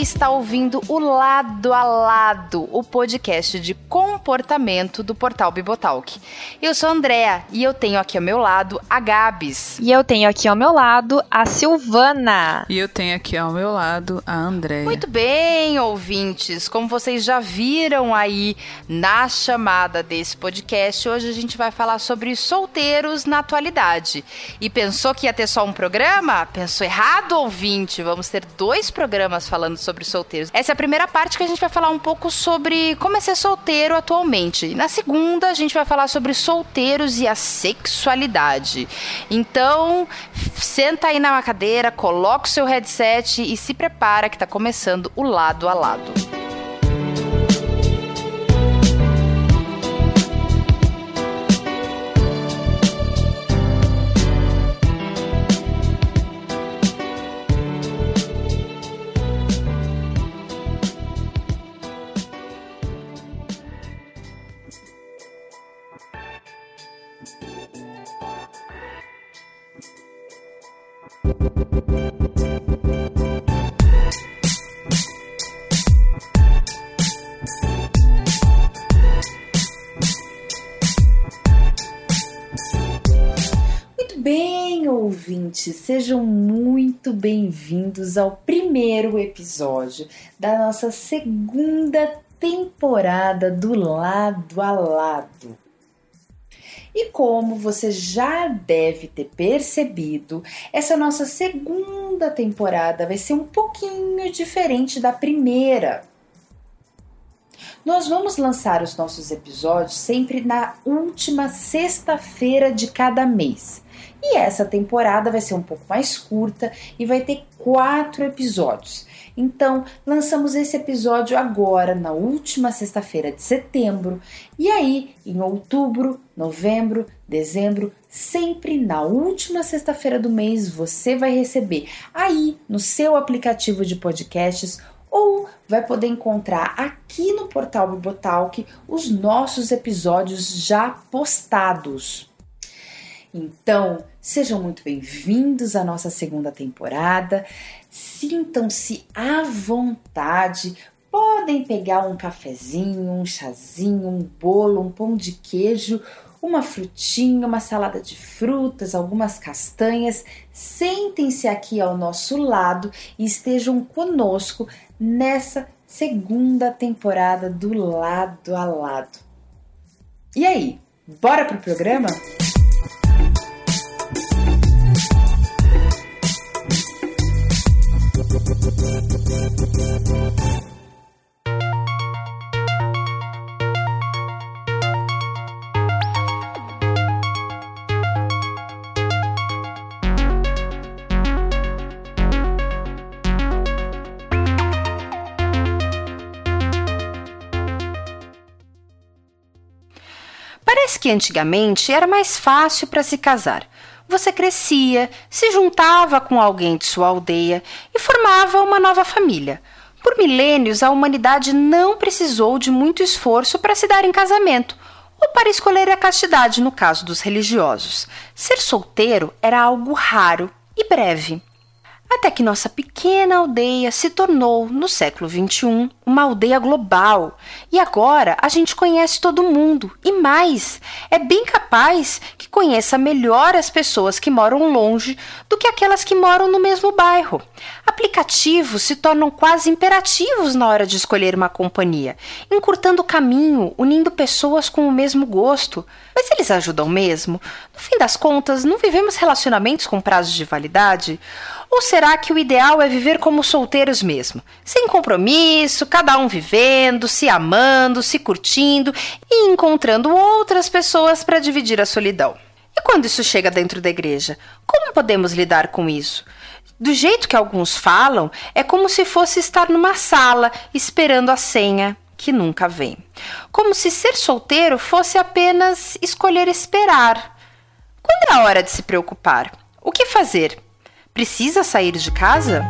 Está ouvindo o Lado a Lado, o podcast de comportamento do portal Bibotalk. Eu sou a Andrea e eu tenho aqui ao meu lado a Gabs. E eu tenho aqui ao meu lado a Silvana. E eu tenho aqui ao meu lado a Andréia. Muito bem, ouvintes. Como vocês já viram aí na chamada desse podcast, hoje a gente vai falar sobre solteiros na atualidade. E pensou que ia ter só um programa? Pensou errado, ouvinte. Vamos ter dois programas falando sobre solteiros. Essa é a primeira parte que a gente vai falar um pouco sobre como é ser solteiro atualmente. Na segunda, a gente vai falar sobre solteiros e a sexualidade. Então, senta aí na cadeira, coloca o seu headset e se prepara que está começando o lado a lado. Bem, ouvintes, sejam muito bem-vindos ao primeiro episódio da nossa segunda temporada do Lado a Lado. E como você já deve ter percebido, essa nossa segunda temporada vai ser um pouquinho diferente da primeira. Nós vamos lançar os nossos episódios sempre na última sexta-feira de cada mês. E essa temporada vai ser um pouco mais curta e vai ter quatro episódios. Então, lançamos esse episódio agora, na última sexta-feira de setembro, e aí, em outubro, novembro, dezembro, sempre na última sexta-feira do mês, você vai receber aí no seu aplicativo de podcasts ou vai poder encontrar aqui no portal Bibotalk os nossos episódios já postados. Então, sejam muito bem-vindos à nossa segunda temporada. Sintam-se à vontade. Podem pegar um cafezinho, um chazinho, um bolo, um pão de queijo, uma frutinha, uma salada de frutas, algumas castanhas. Sentem-se aqui ao nosso lado e estejam conosco nessa segunda temporada do Lado a Lado. E aí, bora pro programa? Que antigamente era mais fácil para se casar. Você crescia, se juntava com alguém de sua aldeia e formava uma nova família. Por milênios, a humanidade não precisou de muito esforço para se dar em casamento ou para escolher a castidade no caso dos religiosos. Ser solteiro era algo raro e breve. Até que nossa pequena aldeia se tornou, no século XXI, uma aldeia global. E agora a gente conhece todo mundo. E mais, é bem capaz que conheça melhor as pessoas que moram longe do que aquelas que moram no mesmo bairro. Aplicativos se tornam quase imperativos na hora de escolher uma companhia, encurtando o caminho, unindo pessoas com o mesmo gosto. Mas eles ajudam mesmo? No fim das contas, não vivemos relacionamentos com prazos de validade? Ou será que o ideal é viver como solteiros mesmo? Sem compromisso, cada um vivendo, se amando, se curtindo e encontrando outras pessoas para dividir a solidão. E quando isso chega dentro da igreja? Como podemos lidar com isso? Do jeito que alguns falam, é como se fosse estar numa sala esperando a senha que nunca vem. Como se ser solteiro fosse apenas escolher esperar. Quando é a hora de se preocupar? O que fazer? Precisa sair de casa?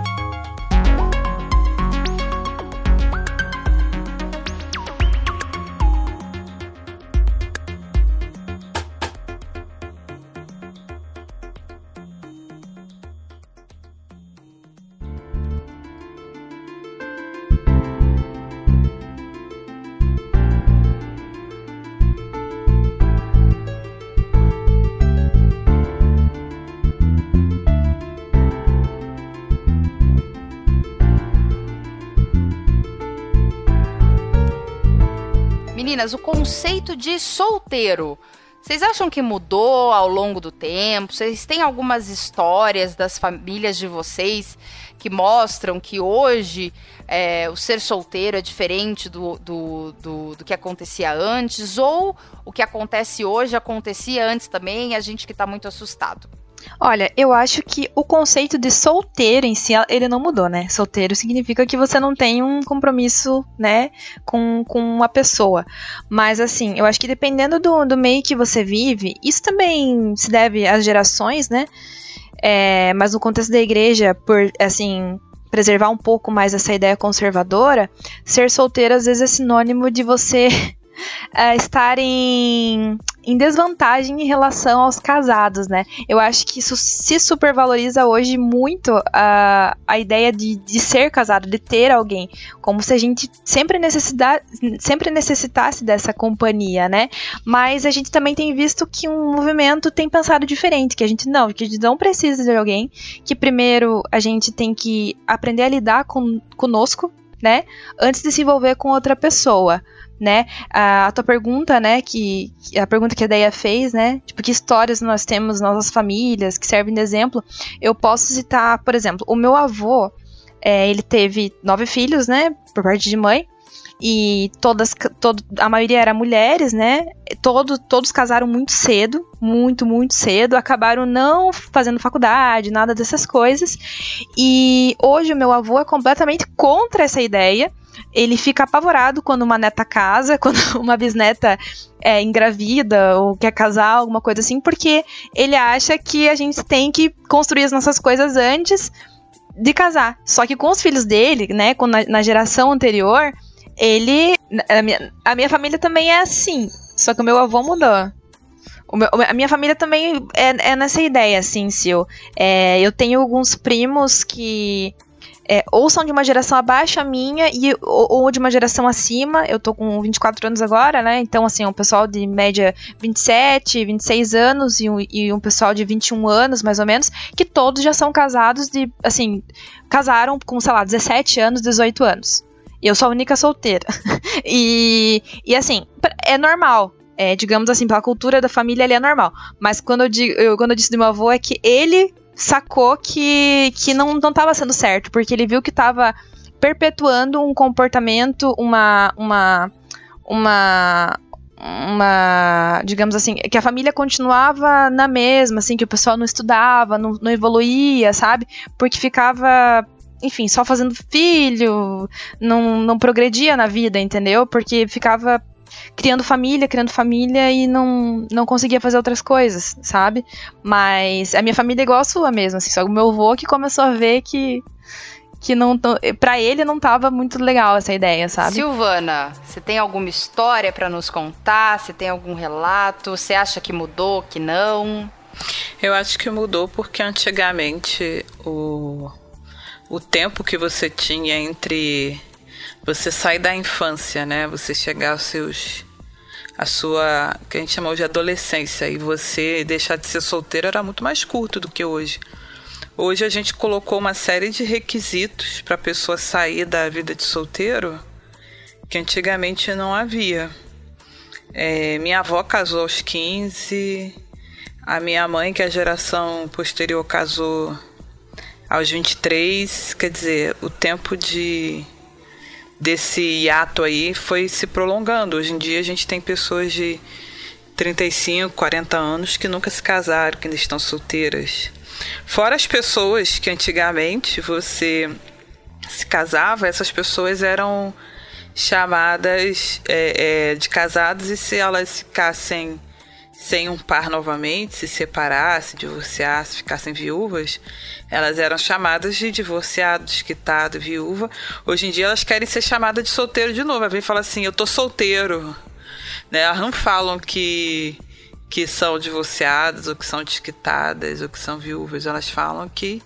Meninas, o conceito de solteiro. Vocês acham que mudou ao longo do tempo? Vocês têm algumas histórias das famílias de vocês que mostram que hoje é, o ser solteiro é diferente do, do, do, do, que acontecia antes? Ou o que acontece hoje acontecia antes também a gente que está muito assustado? Olha, eu acho que o conceito de solteiro em si, ele não mudou, né? Solteiro significa que você não tem um compromisso, né, com, com uma pessoa. Mas, assim, eu acho que dependendo do, do meio que você vive, isso também se deve às gerações, né? É, mas no contexto da igreja, por, assim, preservar um pouco mais essa ideia conservadora, ser solteiro às vezes é sinônimo de você uh, estar em, em desvantagem em relação aos casados, né? Eu acho que isso se supervaloriza hoje muito a, a ideia de, de ser casado, de ter alguém, como se a gente sempre, necessitar, sempre necessitasse dessa companhia, né? Mas a gente também tem visto que um movimento tem pensado diferente, que a gente não, que a gente não precisa de alguém, que primeiro a gente tem que aprender a lidar com, conosco, né? Antes de se envolver com outra pessoa né? A, a, tua pergunta, né, que a pergunta que a Deia fez, né? Tipo, que histórias nós temos nossas famílias que servem de exemplo? Eu posso citar, por exemplo, o meu avô, é, ele teve nove filhos, né, por parte de mãe. E todas, todo, a maioria era mulheres, né? Todo, todos casaram muito cedo, muito, muito cedo. Acabaram não fazendo faculdade, nada dessas coisas. E hoje o meu avô é completamente contra essa ideia ele fica apavorado quando uma neta casa, quando uma bisneta é engravida ou quer casar, alguma coisa assim, porque ele acha que a gente tem que construir as nossas coisas antes de casar. Só que com os filhos dele, né, na, na geração anterior, ele. A minha, a minha família também é assim. Só que o meu avô mudou. Meu, a minha família também é, é nessa ideia, assim, Sil. É, eu tenho alguns primos que é, ou são de uma geração abaixo a minha e, ou, ou, de uma geração acima. Eu tô com 24 anos agora, né? Então, assim, um pessoal de média 27, 26 anos e um, e um pessoal de 21 anos, mais ou menos, que todos já são casados de, assim, casaram com, sei lá, 17 anos, 18 anos. Eu sou a única solteira. e, e assim, é normal. É, digamos assim, pela cultura da família, ele é normal. Mas quando eu, digo, eu, quando eu disse do meu avô, é que ele sacou que, que não, não sendo certo, porque ele viu que tava perpetuando um comportamento, uma. uma. uma. uma digamos assim, que a família continuava na mesma, assim, que o pessoal não estudava, não, não evoluía, sabe? Porque ficava enfim, só fazendo filho, não, não progredia na vida, entendeu? Porque ficava criando família, criando família e não, não conseguia fazer outras coisas, sabe? Mas a minha família é igual a sua mesmo, assim, só o meu avô que começou a ver que que não para ele não tava muito legal essa ideia, sabe? Silvana, você tem alguma história para nos contar? Você tem algum relato? Você acha que mudou, que não? Eu acho que mudou porque antigamente o o tempo que você tinha entre você sair da infância, né? Você chegar aos seus a sua, que a gente chamou de adolescência, e você deixar de ser solteiro era muito mais curto do que hoje. Hoje a gente colocou uma série de requisitos para a pessoa sair da vida de solteiro que antigamente não havia. É, minha avó casou aos 15, a minha mãe, que é a geração posterior, casou aos 23. Quer dizer, o tempo de desse hiato aí foi se prolongando. Hoje em dia a gente tem pessoas de 35, 40 anos que nunca se casaram, que ainda estão solteiras. Fora as pessoas que antigamente você se casava, essas pessoas eram chamadas é, é, de casados e se elas ficassem sem um par novamente, se separassem, divorciassem, ficassem viúvas, elas eram chamadas de divorciado, desquitado, viúva. Hoje em dia elas querem ser chamadas de solteiro de novo. Ela vem e fala assim, eu tô solteiro. Né? Elas não falam que, que são divorciadas, ou que são desquitadas, ou que são viúvas. Elas falam que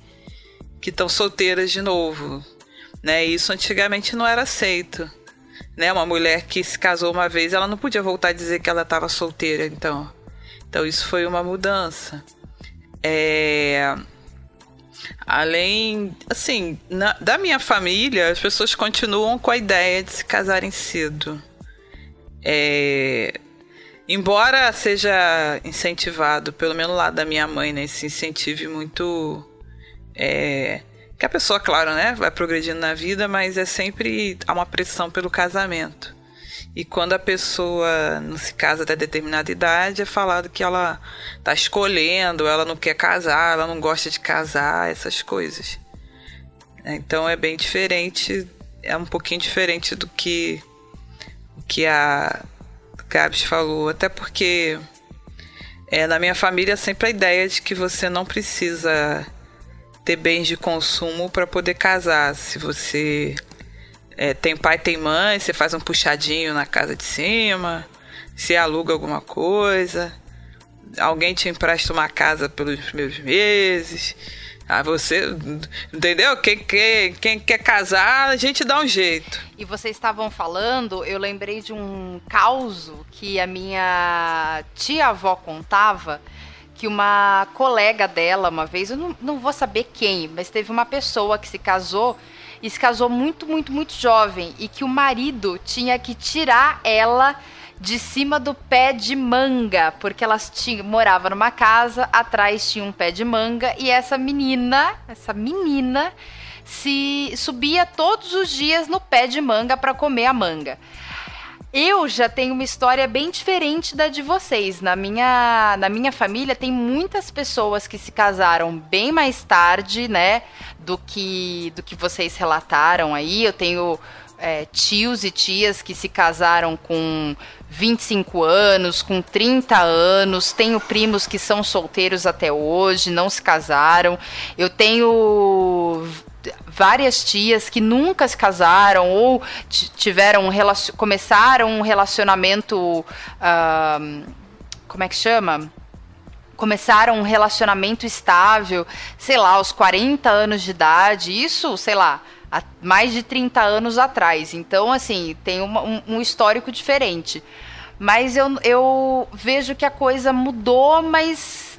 que estão solteiras de novo. Né? Isso antigamente não era aceito. Né? Uma mulher que se casou uma vez, ela não podia voltar a dizer que ela estava solteira, então. Então isso foi uma mudança. É... Além, assim, na, da minha família, as pessoas continuam com a ideia de se casarem cedo. é, embora seja incentivado, pelo menos lá da minha mãe, né, esse incentivo muito é, que a pessoa, claro, né, vai progredindo na vida, mas é sempre há uma pressão pelo casamento. E quando a pessoa não se casa até determinada idade, é falado que ela está escolhendo, ela não quer casar, ela não gosta de casar, essas coisas. Então é bem diferente, é um pouquinho diferente do que que a Gabs falou, até porque é, na minha família sempre a ideia de que você não precisa ter bens de consumo para poder casar. Se você é, tem pai, tem mãe, você faz um puxadinho na casa de cima, se aluga alguma coisa, alguém te empresta uma casa pelos primeiros meses. Ah, você. Entendeu? Quem, quem, quem quer casar, a gente dá um jeito. E vocês estavam falando, eu lembrei de um caos que a minha tia-avó contava. Que uma colega dela, uma vez, eu não, não vou saber quem, mas teve uma pessoa que se casou e se casou muito, muito, muito jovem. E que o marido tinha que tirar ela de cima do pé de manga, porque elas tinham, morava numa casa, atrás tinha um pé de manga e essa menina, essa menina se subia todos os dias no pé de manga para comer a manga. Eu já tenho uma história bem diferente da de vocês. Na minha, na minha família tem muitas pessoas que se casaram bem mais tarde, né, do que do que vocês relataram aí. Eu tenho é, tios e tias que se casaram com 25 anos, com 30 anos. Tenho primos que são solteiros até hoje, não se casaram. Eu tenho várias tias que nunca se casaram ou tiveram um começaram um relacionamento uh, como é que chama começaram um relacionamento estável sei lá aos 40 anos de idade isso sei lá há mais de 30 anos atrás. Então, assim, tem uma, um, um histórico diferente. Mas eu, eu vejo que a coisa mudou, mas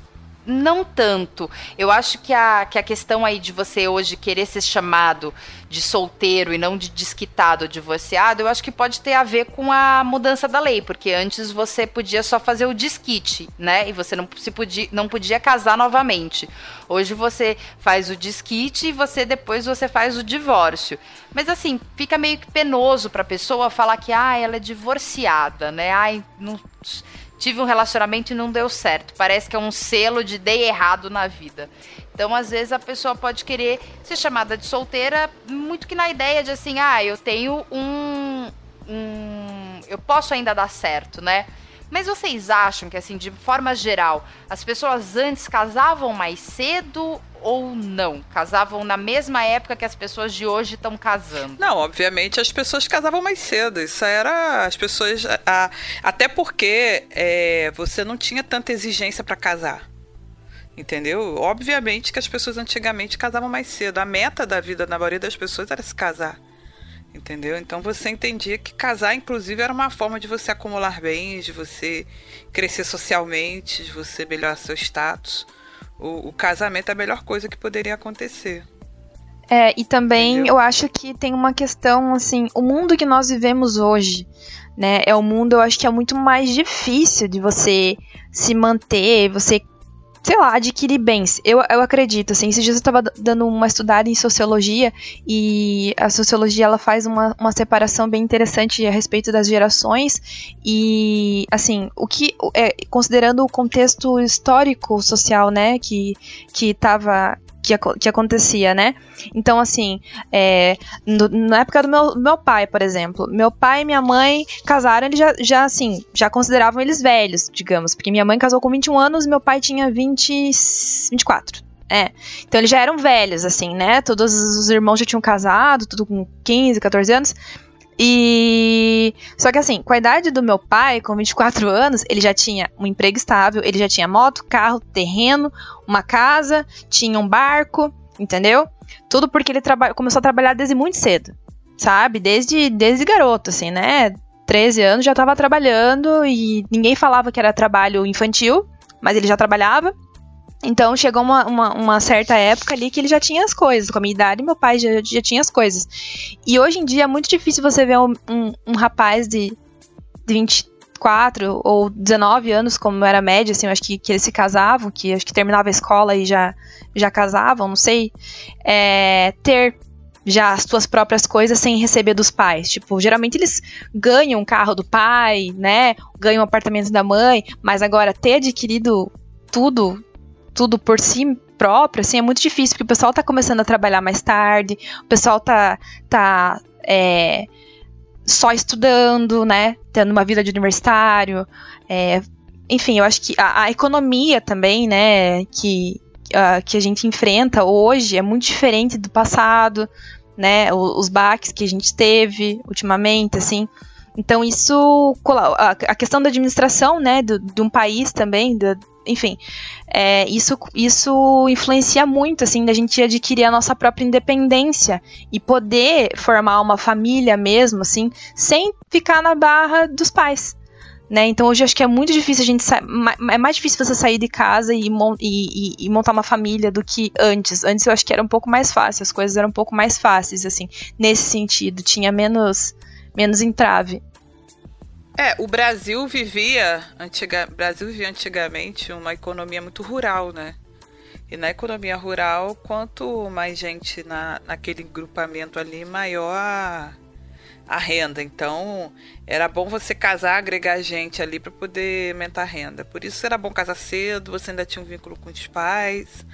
não tanto. Eu acho que a, que a questão aí de você hoje querer ser chamado de solteiro e não de desquitado ou divorciado, eu acho que pode ter a ver com a mudança da lei, porque antes você podia só fazer o desquite, né? E você não, se podia, não podia casar novamente. Hoje você faz o desquite e você depois você faz o divórcio. Mas assim, fica meio que penoso para a pessoa falar que ah, ela é divorciada, né? Ai, não tive um relacionamento e não deu certo. Parece que é um selo de dei errado na vida. Então, às vezes, a pessoa pode querer ser chamada de solteira, muito que na ideia de assim, ah, eu tenho um. um eu posso ainda dar certo, né? Mas vocês acham que, assim, de forma geral, as pessoas antes casavam mais cedo ou não? Casavam na mesma época que as pessoas de hoje estão casando? Não, obviamente as pessoas casavam mais cedo. Isso era as pessoas. A, até porque é, você não tinha tanta exigência para casar. Entendeu? Obviamente que as pessoas antigamente casavam mais cedo. A meta da vida da maioria das pessoas era se casar. Entendeu? Então você entendia que casar, inclusive, era uma forma de você acumular bens, de você crescer socialmente, de você melhorar seu status o, o casamento é a melhor coisa que poderia acontecer. É, e também Entendeu? eu acho que tem uma questão, assim, o mundo que nós vivemos hoje, né, é um mundo, eu acho que é muito mais difícil de você se manter, você sei lá, adquirir bens. Eu, eu acredito, assim, esses dias eu estava dando uma estudada em sociologia e a sociologia ela faz uma, uma separação bem interessante a respeito das gerações e, assim, o que, é, considerando o contexto histórico social, né, que que que, que acontecia, né? Então, assim, é, no, na época do meu, meu pai, por exemplo, meu pai e minha mãe casaram, eles já, já, assim, já consideravam eles velhos, digamos, porque minha mãe casou com 21 anos e meu pai tinha 20, 24. É. Então eles já eram velhos, assim, né? Todos os irmãos já tinham casado, tudo com 15, 14 anos. E. Só que assim, com a idade do meu pai, com 24 anos, ele já tinha um emprego estável, ele já tinha moto, carro, terreno, uma casa, tinha um barco, entendeu? Tudo porque ele começou a trabalhar desde muito cedo, sabe? Desde, desde garoto, assim, né? 13 anos já estava trabalhando e ninguém falava que era trabalho infantil, mas ele já trabalhava. Então chegou uma, uma, uma, certa época ali que ele já tinha as coisas. Com a minha idade, meu pai já, já tinha as coisas. E hoje em dia é muito difícil você ver um, um, um rapaz de 24 ou 19 anos, como era a média, assim, eu acho que, que eles se casavam, que acho que terminava a escola e já, já casavam, não sei, é, ter já as suas próprias coisas sem receber dos pais. Tipo, geralmente eles ganham um carro do pai, né? Ganham um apartamento da mãe, mas agora ter adquirido tudo, tudo por si próprio, assim, é muito difícil, porque o pessoal tá começando a trabalhar mais tarde, o pessoal tá, tá é, só estudando, né? Tendo uma vida de universitário. É, enfim, eu acho que a, a economia também, né? Que, uh, que a gente enfrenta hoje é muito diferente do passado, né? Os, os baques que a gente teve ultimamente, assim. Então isso, a questão da administração, né, de, de um país também, de, enfim, é, isso, isso influencia muito, assim, da gente adquirir a nossa própria independência e poder formar uma família mesmo, assim, sem ficar na barra dos pais. Né? Então hoje acho que é muito difícil a gente é mais difícil você sair de casa e, e, e, montar uma família do que antes. Antes eu acho que era um pouco mais fácil, as coisas eram um pouco mais fáceis assim, nesse sentido, tinha menos menos entrave. É, o Brasil vivia antiga, Brasil vivia antigamente uma economia muito rural, né? E na economia rural, quanto mais gente na, naquele grupamento ali, maior a, a renda. Então, era bom você casar, agregar gente ali para poder aumentar a renda. Por isso era bom casar cedo, você ainda tinha um vínculo com os pais.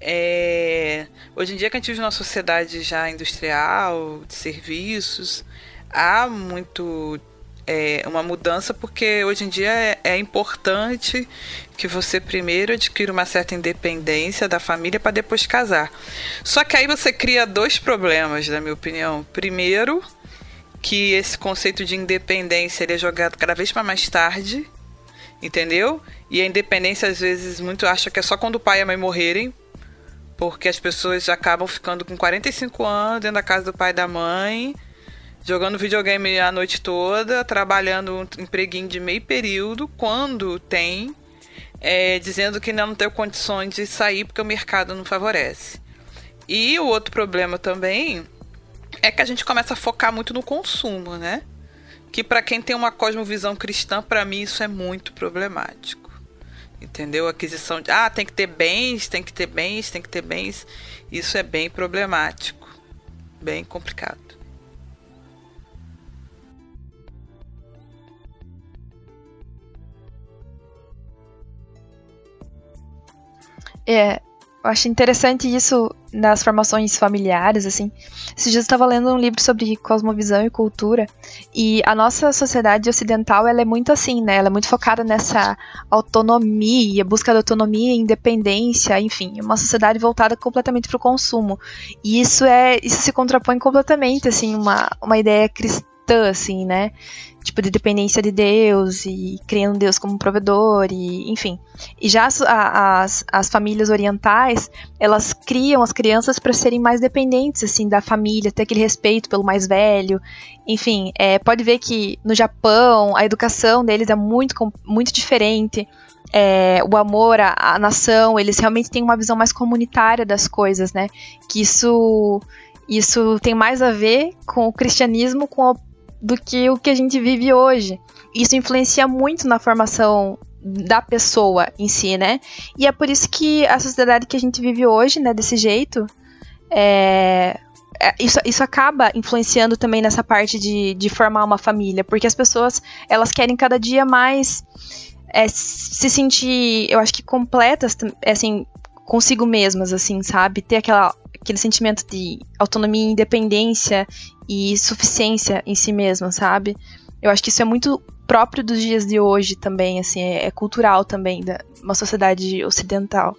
É... Hoje em dia que a gente vive numa sociedade já industrial, de serviços, há muito é, uma mudança porque hoje em dia é, é importante que você primeiro adquira uma certa independência da família para depois casar. Só que aí você cria dois problemas, na minha opinião. Primeiro, que esse conceito de independência ele é jogado cada vez mais tarde, entendeu? E a independência às vezes muito acha que é só quando o pai e a mãe morrerem, porque as pessoas acabam ficando com 45 anos dentro da casa do pai e da mãe, jogando videogame a noite toda, trabalhando um empreguinho de meio período, quando tem, é, dizendo que não tem condições de sair porque o mercado não favorece. E o outro problema também é que a gente começa a focar muito no consumo, né? Que para quem tem uma cosmovisão cristã, para mim isso é muito problemático. Entendeu? Aquisição de, ah, tem que ter bens, tem que ter bens, tem que ter bens. Isso é bem problemático, bem complicado. É, eu acho interessante isso nas formações familiares, assim. Esses dias eu estava lendo um livro sobre cosmovisão e cultura, e a nossa sociedade ocidental, ela é muito assim, né? Ela é muito focada nessa autonomia, busca da autonomia, independência, enfim, uma sociedade voltada completamente para o consumo. E isso é, isso se contrapõe completamente, assim, uma, uma ideia cristã, assim, né? tipo, de dependência de Deus e criando Deus como provedor e, enfim. E já as, as, as famílias orientais, elas criam as crianças para serem mais dependentes, assim, da família, ter aquele respeito pelo mais velho. Enfim, é, pode ver que no Japão a educação deles é muito, muito diferente. É, o amor à, à nação, eles realmente têm uma visão mais comunitária das coisas, né? Que isso isso tem mais a ver com o cristianismo, com a do que o que a gente vive hoje. Isso influencia muito na formação da pessoa em si, né? E é por isso que a sociedade que a gente vive hoje, né, desse jeito, é, é, isso, isso acaba influenciando também nessa parte de, de formar uma família, porque as pessoas elas querem cada dia mais é, se sentir, eu acho que completas, assim, consigo mesmas, assim, sabe? Ter aquela, aquele sentimento de autonomia, independência e suficiência em si mesma, sabe? Eu acho que isso é muito próprio dos dias de hoje também, assim, é, é cultural também, da uma sociedade ocidental.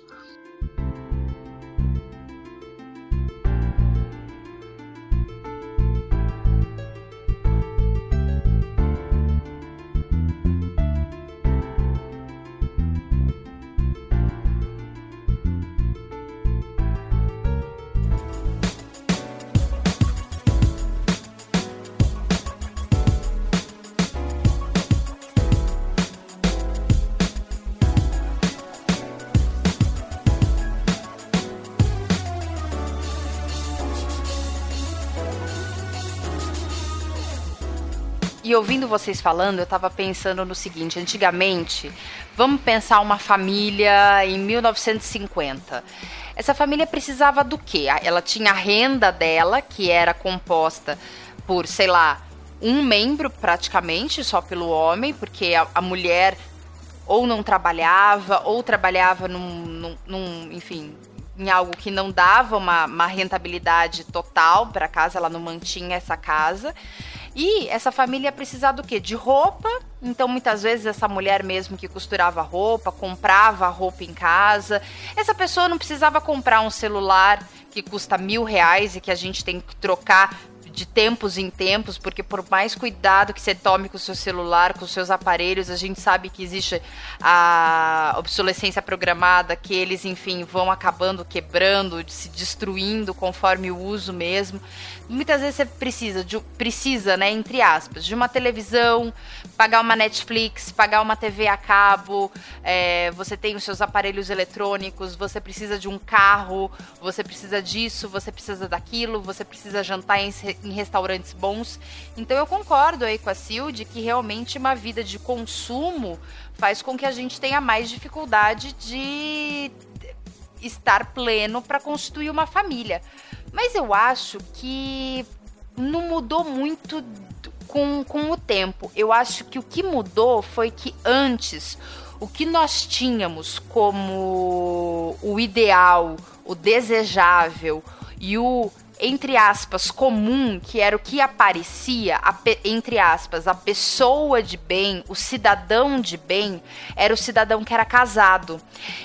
E ouvindo vocês falando, eu estava pensando no seguinte: antigamente, vamos pensar uma família em 1950. Essa família precisava do quê? Ela tinha a renda dela, que era composta por, sei lá, um membro praticamente, só pelo homem, porque a, a mulher ou não trabalhava, ou trabalhava num, num, num enfim, em algo que não dava uma, uma rentabilidade total para casa, ela não mantinha essa casa. E essa família precisava do quê? De roupa. Então, muitas vezes, essa mulher mesmo que costurava roupa, comprava roupa em casa. Essa pessoa não precisava comprar um celular que custa mil reais e que a gente tem que trocar de tempos em tempos, porque por mais cuidado que você tome com o seu celular, com os seus aparelhos, a gente sabe que existe a obsolescência programada, que eles, enfim, vão acabando quebrando, se destruindo conforme o uso mesmo. Muitas vezes você precisa, de, precisa, né, entre aspas, de uma televisão, pagar uma Netflix, pagar uma TV a cabo, é, você tem os seus aparelhos eletrônicos, você precisa de um carro, você precisa disso, você precisa daquilo, você precisa jantar em, em restaurantes bons. Então eu concordo aí com a Sil que realmente uma vida de consumo faz com que a gente tenha mais dificuldade de estar pleno para constituir uma família. Mas eu acho que não mudou muito com, com o tempo. Eu acho que o que mudou foi que antes o que nós tínhamos como o ideal, o desejável e o entre aspas, comum, que era o que aparecia, a, entre aspas, a pessoa de bem, o cidadão de bem, era o cidadão que era casado.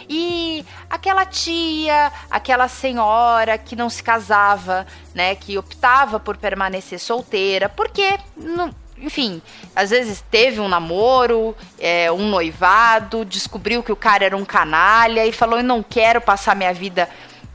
E aquela tia, aquela senhora que não se casava, né, que optava por permanecer solteira, porque enfim, às vezes teve um namoro, é, um noivado, descobriu que o cara era um canalha e falou: Eu não quero passar minha vida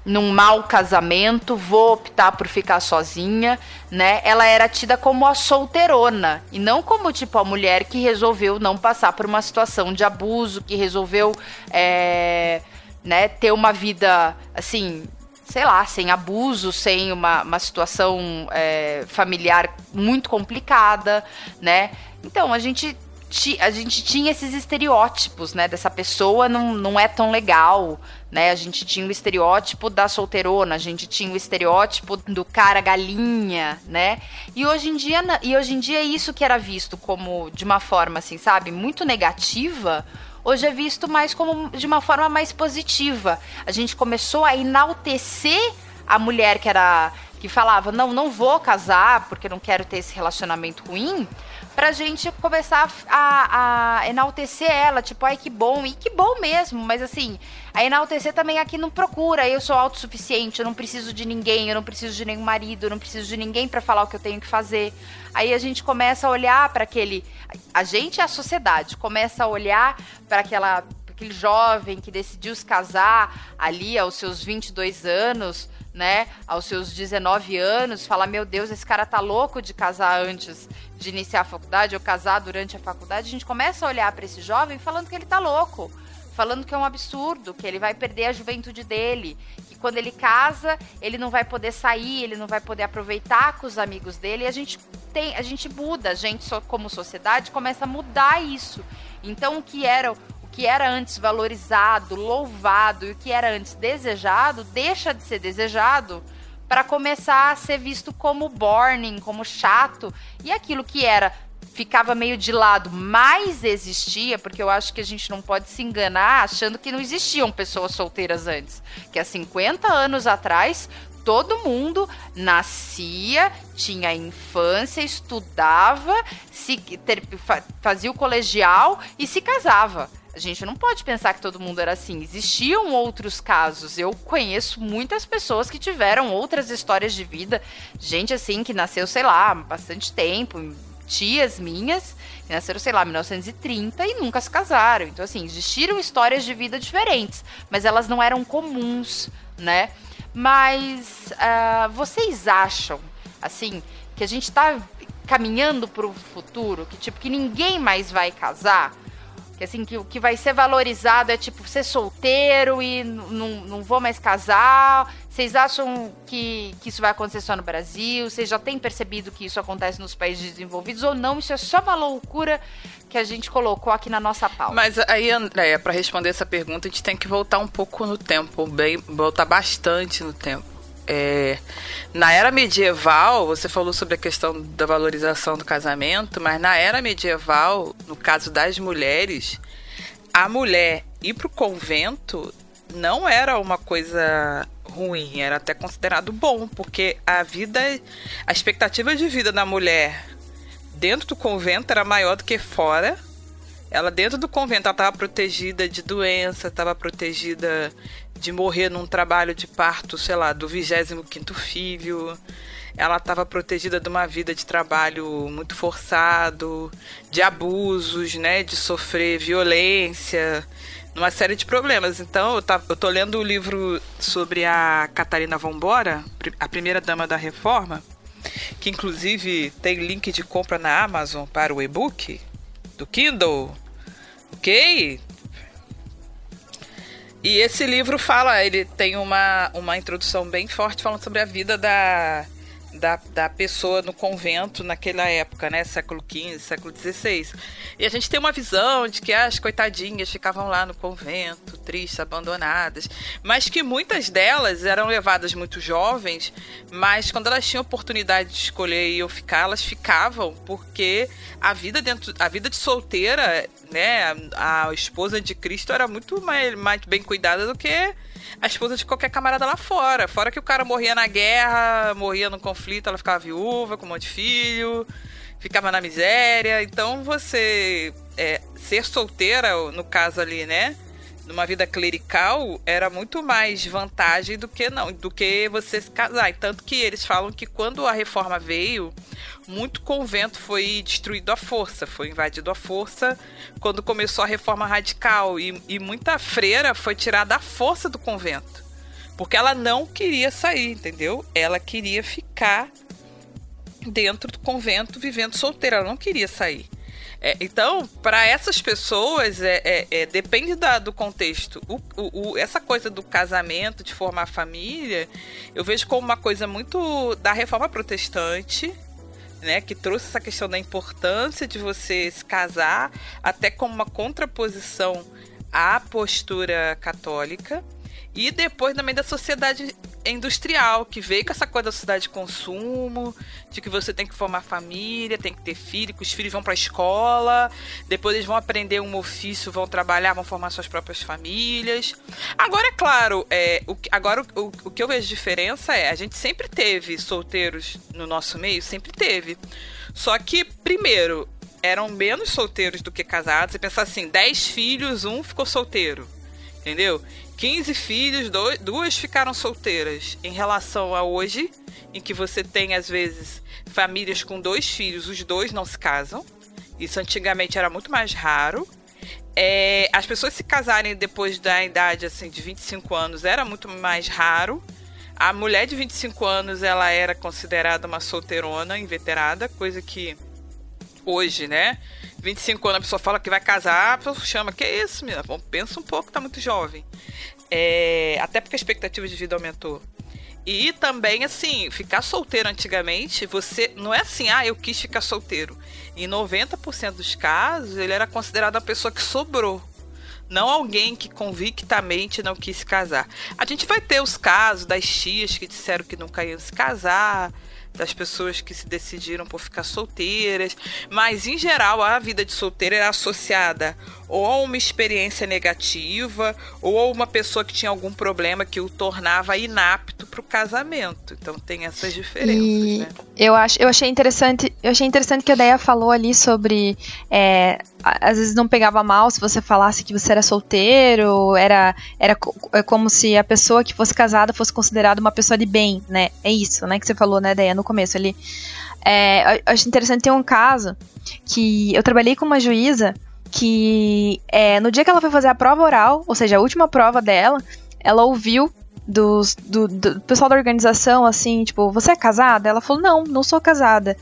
num mau casamento, vou optar por ficar sozinha, né? Ela era tida como a solteirona e não como tipo a mulher que resolveu não passar por uma situação de abuso, que resolveu, é, né, ter uma vida assim, sei lá, sem abuso, sem uma, uma situação é, familiar muito complicada, né? Então a gente a gente tinha esses estereótipos, né? Dessa pessoa não, não é tão legal, né? A gente tinha o estereótipo da solteirona, a gente tinha o estereótipo do cara galinha, né? E hoje em dia, e hoje em dia isso que era visto como de uma forma assim, sabe, muito negativa, hoje é visto mais como de uma forma mais positiva. A gente começou a enaltecer a mulher que era que falava: "Não, não vou casar porque não quero ter esse relacionamento ruim" pra gente começar a, a, enaltecer ela, tipo, ai que bom, e que bom mesmo, mas assim, a enaltecer também aqui não procura, eu sou autossuficiente, eu não preciso de ninguém, eu não preciso de nenhum marido, eu não preciso de ninguém para falar o que eu tenho que fazer. Aí a gente começa a olhar para aquele, a gente é a sociedade, começa a olhar para aquele jovem que decidiu se casar ali aos seus 22 anos, né, aos seus 19 anos, falar, meu Deus, esse cara tá louco de casar antes de iniciar a faculdade ou casar durante a faculdade, a gente começa a olhar para esse jovem falando que ele tá louco, falando que é um absurdo, que ele vai perder a juventude dele, que quando ele casa, ele não vai poder sair, ele não vai poder aproveitar com os amigos dele, e a gente tem, a gente muda, a gente como sociedade começa a mudar isso. Então o que era que era antes valorizado, louvado e o que era antes desejado deixa de ser desejado para começar a ser visto como boring, como chato e aquilo que era ficava meio de lado, mas existia, porque eu acho que a gente não pode se enganar achando que não existiam pessoas solteiras antes, que há 50 anos atrás todo mundo nascia, tinha infância, estudava, se ter, fazia o colegial e se casava. A gente não pode pensar que todo mundo era assim. Existiam outros casos. Eu conheço muitas pessoas que tiveram outras histórias de vida. Gente assim que nasceu, sei lá, bastante tempo. Tias minhas que nasceram, sei lá, 1930 e nunca se casaram. Então, assim, existiram histórias de vida diferentes, mas elas não eram comuns, né? Mas uh, vocês acham, assim, que a gente tá caminhando para o futuro, que tipo que ninguém mais vai casar? Que assim, que o que vai ser valorizado é tipo ser solteiro e não vou mais casar. Vocês acham que, que isso vai acontecer só no Brasil? Vocês já têm percebido que isso acontece nos países desenvolvidos ou não? Isso é só uma loucura que a gente colocou aqui na nossa pauta. Mas aí, Andréia, para responder essa pergunta, a gente tem que voltar um pouco no tempo, bem, voltar bastante no tempo. É, na era medieval, você falou sobre a questão da valorização do casamento, mas na era medieval, no caso das mulheres, a mulher ir para o convento não era uma coisa ruim, era até considerado bom, porque a vida, a expectativa de vida da mulher dentro do convento era maior do que fora. Ela dentro do convento estava protegida de doença, estava protegida de morrer num trabalho de parto, sei lá, do 25 filho. Ela estava protegida de uma vida de trabalho muito forçado, de abusos, né, de sofrer violência, uma série de problemas. Então, eu, tá, eu tô lendo o livro sobre a Catarina Vambora, a primeira dama da reforma, que inclusive tem link de compra na Amazon para o e-book do Kindle. Ok? E esse livro fala, ele tem uma, uma introdução bem forte falando sobre a vida da, da, da pessoa no convento naquela época, né? Século XV, século XVI. E a gente tem uma visão de que as coitadinhas ficavam lá no convento, tristes, abandonadas, mas que muitas delas eram levadas muito jovens, mas quando elas tinham oportunidade de escolher e eu ficar, elas ficavam, porque a vida dentro, a vida de solteira, né? A, a esposa de Cristo era muito mais, mais bem cuidada do que a esposa de qualquer camarada lá fora. Fora que o cara morria na guerra, morria no conflito, ela ficava viúva com um monte de filho, ficava na miséria. Então você é, ser solteira, no caso ali, né? Numa vida clerical era muito mais vantagem do que não, do que você se casar. E tanto que eles falam que quando a reforma veio, muito convento foi destruído à força, foi invadido à força quando começou a reforma radical e, e muita freira foi tirada à força do convento. Porque ela não queria sair, entendeu? Ela queria ficar dentro do convento vivendo solteira, ela não queria sair. É, então, para essas pessoas, é, é, é, depende da, do contexto. O, o, o, essa coisa do casamento, de formar família, eu vejo como uma coisa muito da reforma protestante, né, que trouxe essa questão da importância de você se casar, até como uma contraposição à postura católica. E depois também da sociedade industrial, que veio com essa coisa da sociedade de consumo, de que você tem que formar família, tem que ter filho, que os filhos vão para a escola, depois eles vão aprender um ofício, vão trabalhar, vão formar suas próprias famílias. Agora, é claro, é, o, agora o, o que eu vejo diferença é, a gente sempre teve solteiros no nosso meio, sempre teve. Só que, primeiro, eram menos solteiros do que casados. Você pensar assim, 10 filhos, um ficou solteiro. Entendeu? 15 filhos, dois, duas ficaram solteiras. Em relação a hoje, em que você tem, às vezes, famílias com dois filhos, os dois não se casam. Isso antigamente era muito mais raro. É, as pessoas se casarem depois da idade assim, de 25 anos era muito mais raro. A mulher de 25 anos ela era considerada uma solteirona, inveterada, coisa que hoje, né? 25 anos a pessoa fala que vai casar, a pessoa chama, que isso, menina? Pensa um pouco, tá muito jovem. É, até porque a expectativa de vida aumentou. E também, assim, ficar solteiro antigamente, você. Não é assim, ah, eu quis ficar solteiro. Em 90% dos casos, ele era considerado a pessoa que sobrou. Não alguém que convictamente não quis se casar. A gente vai ter os casos das tias que disseram que nunca iam se casar das pessoas que se decidiram por ficar solteiras, mas em geral a vida de solteira era associada ou a uma experiência negativa ou a uma pessoa que tinha algum problema que o tornava inapto para o casamento. Então tem essas diferenças. E né? eu acho, eu achei interessante, eu achei interessante que a Deia falou ali sobre é, às vezes não pegava mal se você falasse que você era solteiro, era era é como se a pessoa que fosse casada fosse considerada uma pessoa de bem, né? É isso, né, que você falou, né, Deia, no começo ali. É, acho interessante ter um caso que eu trabalhei com uma juíza que é, no dia que ela foi fazer a prova oral, ou seja, a última prova dela, ela ouviu dos, do, do pessoal da organização assim, tipo, você é casada? Ela falou, não, não sou casada.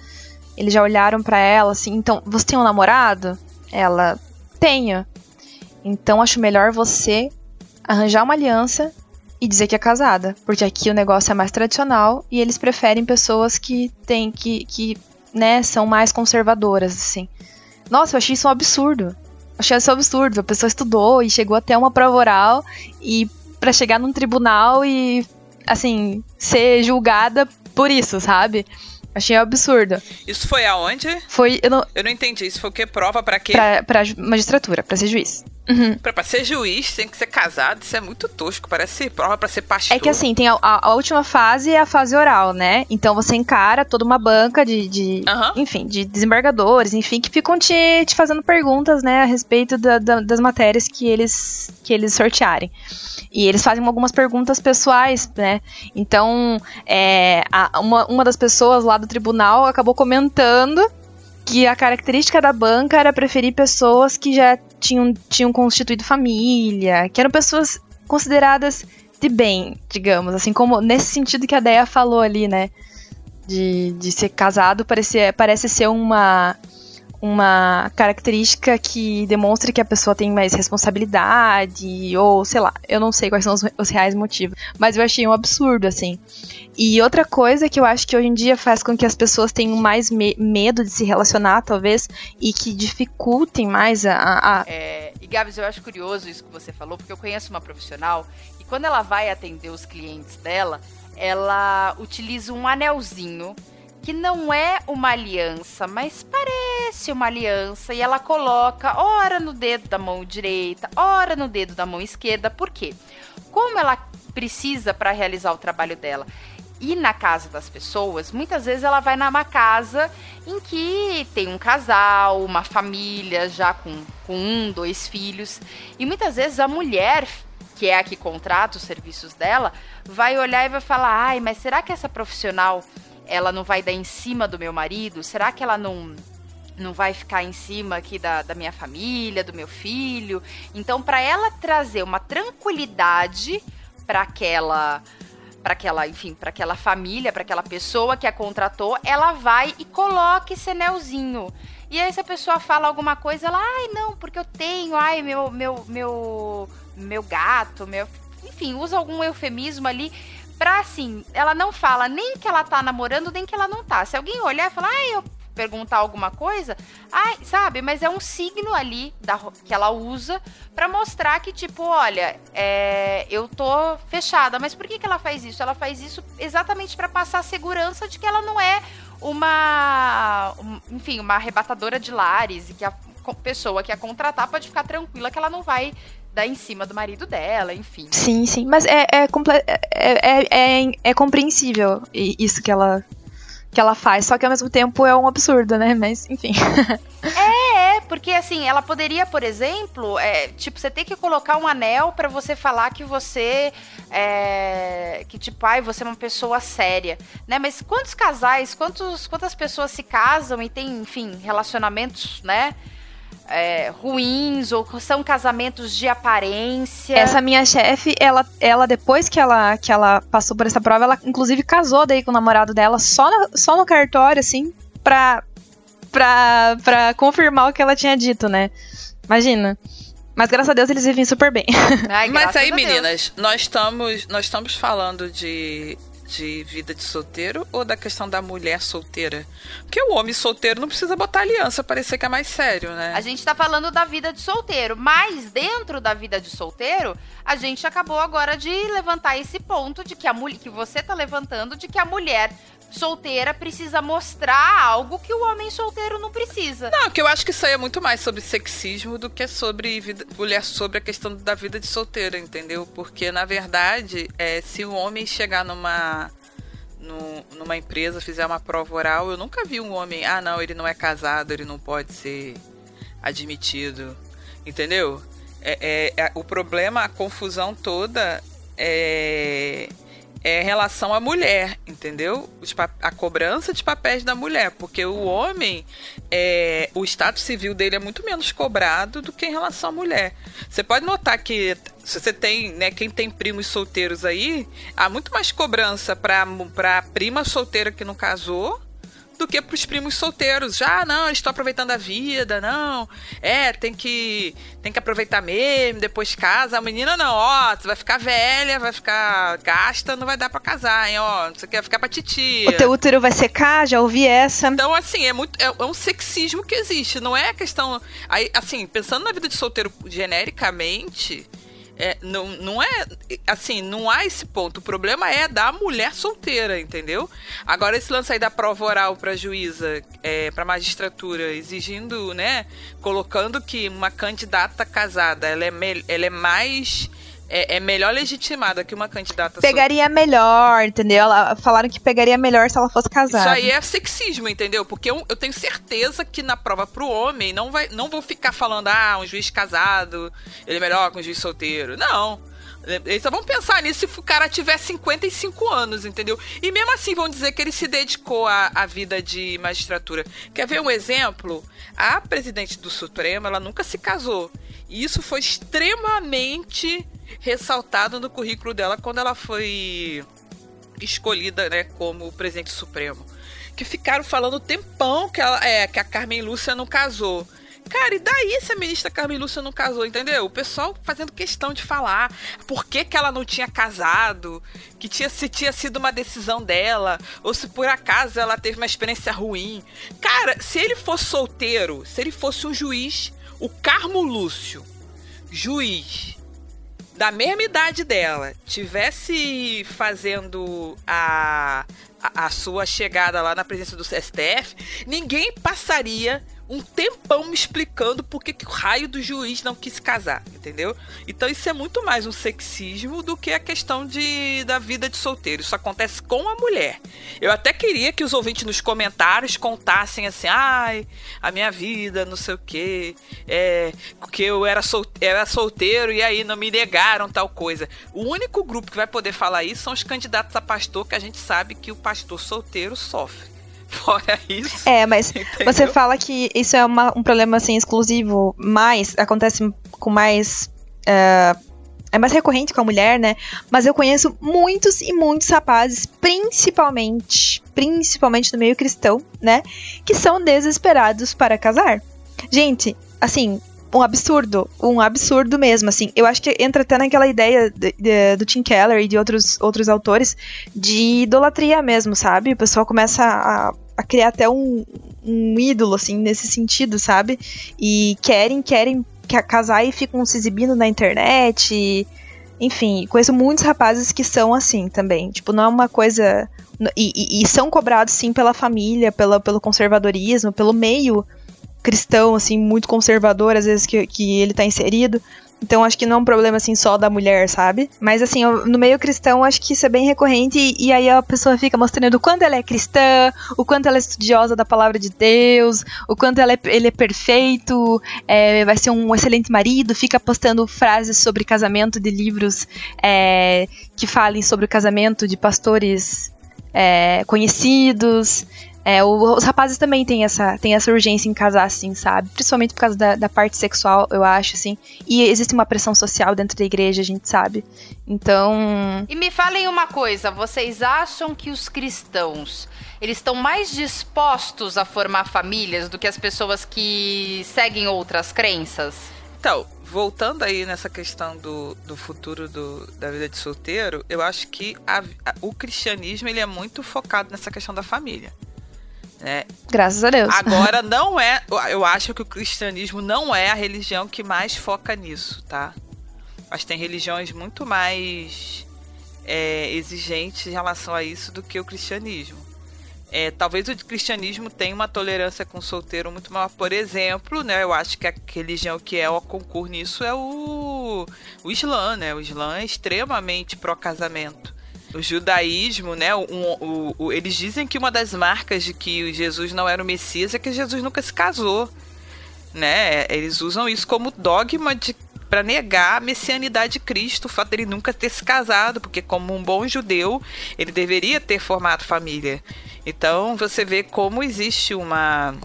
Eles já olharam para ela assim, então, você tem um namorado? Ela, tenho. Então acho melhor você arranjar uma aliança e dizer que é casada, porque aqui o negócio é mais tradicional e eles preferem pessoas que têm que, que né, são mais conservadoras assim. Nossa, eu achei isso um absurdo. Achei isso um absurdo. A pessoa estudou e chegou até uma prova oral e para chegar num tribunal e assim ser julgada por isso, sabe? Achei um absurdo. Isso foi aonde? Foi. Eu não, eu não entendi. Isso foi o quê? Prova para quê? Pra, pra magistratura, pra ser juiz. Uhum. Pra, pra, ser juiz, tem que ser casado, isso é muito tosco, parece prova pra ser pastor. É que assim, tem a, a, a última fase é a fase oral, né? Então você encara toda uma banca de, de uhum. enfim, de desembargadores, enfim, que ficam te, te fazendo perguntas, né, a respeito da, da, das matérias que eles, que eles sortearem. E eles fazem algumas perguntas pessoais, né? Então, é, a, uma, uma das pessoas lá do tribunal acabou comentando que a característica da banca era preferir pessoas que já tinham, tinham constituído família, que eram pessoas consideradas de bem, digamos, assim como nesse sentido que a Deia falou ali, né? De, de ser casado parece, parece ser uma uma característica que demonstre que a pessoa tem mais responsabilidade, ou sei lá, eu não sei quais são os, os, reais motivos, mas eu achei um absurdo, assim. E outra coisa que eu acho que hoje em dia faz com que as pessoas tenham mais me medo de se relacionar, talvez, e que dificultem mais a. a... É, e Gabs, eu acho curioso isso que você falou, porque eu conheço uma profissional e quando ela vai atender os clientes dela, ela utiliza um anelzinho que não é uma aliança, mas parece uma aliança e ela coloca ora no dedo da mão direita, ora no dedo da mão esquerda. Por quê? Como ela precisa para realizar o trabalho dela ir na casa das pessoas, muitas vezes ela vai numa casa em que tem um casal, uma família já com, com um, dois filhos, e muitas vezes a mulher que é a que contrata os serviços dela, vai olhar e vai falar: ai, mas será que essa profissional ela não vai dar em cima do meu marido? Será que ela não não vai ficar em cima aqui da, da minha família, do meu filho? Então, para ela trazer uma tranquilidade para aquela para aquela, enfim, para aquela família, para aquela pessoa que a contratou, ela vai e coloca esse anelzinho. E aí se a pessoa fala alguma coisa, ela, ai, não, porque eu tenho, ai, meu meu meu meu gato, meu, enfim, usa algum eufemismo ali pra assim, ela não fala nem que ela tá namorando, nem que ela não tá. Se alguém olhar e falar, ah, eu perguntar alguma coisa, ai, sabe? Mas é um signo ali da, que ela usa para mostrar que, tipo, olha, é, eu tô fechada. Mas por que, que ela faz isso? Ela faz isso exatamente para passar a segurança de que ela não é uma, um, enfim, uma arrebatadora de lares e que a pessoa que a contratar pode ficar tranquila que ela não vai dar em cima do marido dela, enfim. Sim, sim. Mas é, é, é, é, é, é compreensível isso que ela que ela faz, só que ao mesmo tempo é um absurdo, né? Mas, enfim. é, é, porque assim, ela poderia, por exemplo, é, tipo, você ter que colocar um anel para você falar que você é, que tipo, ai, você é uma pessoa séria, né? Mas quantos casais, quantos, quantas pessoas se casam e têm, enfim, relacionamentos, né? É, ruins ou são casamentos de aparência. Essa minha chefe, ela, ela depois que ela, que ela passou por essa prova, ela inclusive casou daí com o namorado dela só no, só no cartório, assim, pra, pra, pra confirmar o que ela tinha dito, né? Imagina. Mas graças a Deus eles vivem super bem. Ai, Mas aí, meninas, nós estamos, nós estamos falando de de vida de solteiro ou da questão da mulher solteira? Porque o homem solteiro não precisa botar aliança, parecer que é mais sério, né? A gente tá falando da vida de solteiro, mas dentro da vida de solteiro, a gente acabou agora de levantar esse ponto de que a mulher que você tá levantando de que a mulher solteira precisa mostrar algo que o homem solteiro não precisa. Não, que eu acho que isso aí é muito mais sobre sexismo do que sobre vida, mulher sobre a questão da vida de solteira, entendeu? Porque na verdade, é, se o homem chegar numa numa empresa, fizer uma prova oral, eu nunca vi um homem, ah, não, ele não é casado, ele não pode ser admitido, entendeu? É, é, é o problema, a confusão toda é é relação à mulher, entendeu? A cobrança de papéis da mulher, porque o homem, é, o status civil dele é muito menos cobrado do que em relação à mulher. Você pode notar que se você tem, né, quem tem primos solteiros aí, há muito mais cobrança para a prima solteira que não casou do que pros primos solteiros. Já, ah, não, estão aproveitando a vida, não. É, tem que tem que aproveitar mesmo, depois casa. A menina não, ó, você vai ficar velha, vai ficar gasta, não vai dar para casar, hein, ó, você quer ficar pra titia. O teu útero vai secar, já ouvi essa. Então, assim, é muito é, é um sexismo que existe, não é questão aí, assim, pensando na vida de solteiro genericamente, é, não, não é assim, não há esse ponto. O problema é da mulher solteira, entendeu? Agora, esse lance aí da prova oral para juíza, é, para magistratura, exigindo, né? Colocando que uma candidata casada ela é, ela é mais é, é, melhor legitimada que uma candidata Pegaria melhor, entendeu? Ela, falaram que pegaria melhor se ela fosse casada. Isso aí é sexismo, entendeu? Porque eu, eu tenho certeza que na prova pro homem não, vai, não vou ficar falando, ah, um juiz casado, ele é melhor que um juiz solteiro. Não. Eles só vão pensar nisso se o cara tiver 55 anos, entendeu? E mesmo assim vão dizer que ele se dedicou à, à vida de magistratura. Quer ver um exemplo? A presidente do Supremo, ela nunca se casou. E isso foi extremamente ressaltado no currículo dela quando ela foi escolhida, né, como presidente supremo. Que ficaram falando tempão que, ela, é, que a Carmen Lúcia não casou. Cara, e daí se a ministra Carmen Lúcia não casou, entendeu? O pessoal fazendo questão de falar por que, que ela não tinha casado, que tinha, se tinha sido uma decisão dela, ou se por acaso ela teve uma experiência ruim. Cara, se ele fosse solteiro, se ele fosse um juiz, o Carmo Lúcio, juiz, da mesma idade dela, tivesse fazendo a, a, a sua chegada lá na presença do STF, ninguém passaria um tempão me explicando por que, que o raio do juiz não quis casar, entendeu? Então isso é muito mais um sexismo do que a questão de, da vida de solteiro. Isso acontece com a mulher. Eu até queria que os ouvintes nos comentários contassem assim, ai, a minha vida, não sei o quê, é, porque eu era, sol, era solteiro e aí não me negaram tal coisa. O único grupo que vai poder falar isso são os candidatos a pastor, que a gente sabe que o pastor solteiro sofre. Fora isso. É, mas entendeu? você fala que isso é uma, um problema assim exclusivo, mais acontece com mais. Uh, é mais recorrente com a mulher, né? Mas eu conheço muitos e muitos rapazes, principalmente, principalmente no meio cristão, né? Que são desesperados para casar. Gente, assim, um absurdo, um absurdo mesmo, assim. Eu acho que entra até naquela ideia de, de, do Tim Keller e de outros, outros autores de idolatria mesmo, sabe? O pessoal começa a, a criar até um, um ídolo, assim, nesse sentido, sabe? E querem, querem casar e ficam se exibindo na internet. E, enfim, conheço muitos rapazes que são assim também. Tipo, não é uma coisa. E, e, e são cobrados, sim, pela família, pela, pelo conservadorismo, pelo meio cristão, assim, muito conservador, às vezes, que, que ele tá inserido. Então acho que não é um problema assim só da mulher, sabe? Mas assim, no meio cristão acho que isso é bem recorrente e, e, aí a pessoa fica mostrando o quanto ela é cristã, o quanto ela é estudiosa da palavra de Deus, o quanto ela é, ele é perfeito, é, vai ser um excelente marido, fica postando frases sobre casamento de livros é, que falem sobre o casamento de pastores é, conhecidos. É, os rapazes também têm essa, têm essa urgência em casar, assim, sabe? Principalmente por causa da, da, parte sexual, eu acho, assim. E existe uma pressão social dentro da igreja, a gente sabe. Então. E me falem uma coisa: vocês acham que os cristãos eles estão mais dispostos a formar famílias do que as pessoas que seguem outras crenças? Então, voltando aí nessa questão do, do futuro do, da vida de solteiro, eu acho que a, a, o cristianismo ele é muito focado nessa questão da família. Né? Graças a Deus. Agora, não é. Eu acho que o cristianismo não é a religião que mais foca nisso, tá? Mas tem religiões muito mais é, exigentes em relação a isso do que o cristianismo. É, talvez o cristianismo tenha uma tolerância com o solteiro muito maior. Por exemplo, né, eu acho que a religião que é o concurso nisso é o, o Islã, né? O Islã é extremamente pró-casamento o judaísmo, né? Um, o, o, eles dizem que uma das marcas de que Jesus não era o Messias é que Jesus nunca se casou, né? Eles usam isso como dogma de para negar a messianidade de Cristo, o fato dele nunca ter se casado, porque como um bom judeu, ele deveria ter formado família. Então, você vê como existe uma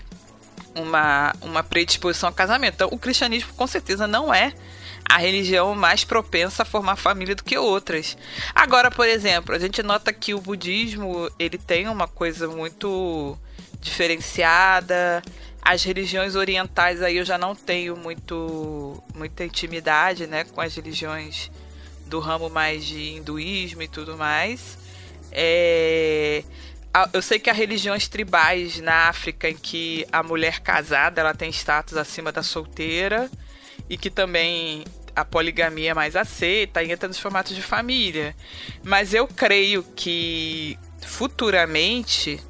uma uma predisposição ao casamento. Então, o cristianismo com certeza não é a religião mais propensa a formar família do que outras. Agora, por exemplo, a gente nota que o budismo ele tem uma coisa muito diferenciada. As religiões orientais aí eu já não tenho muito muita intimidade, né, com as religiões do ramo mais de hinduísmo e tudo mais. É, eu sei que há religiões tribais na África em que a mulher casada ela tem status acima da solteira e que também a poligamia é mais aceita e entra nos formatos de família. Mas eu creio que futuramente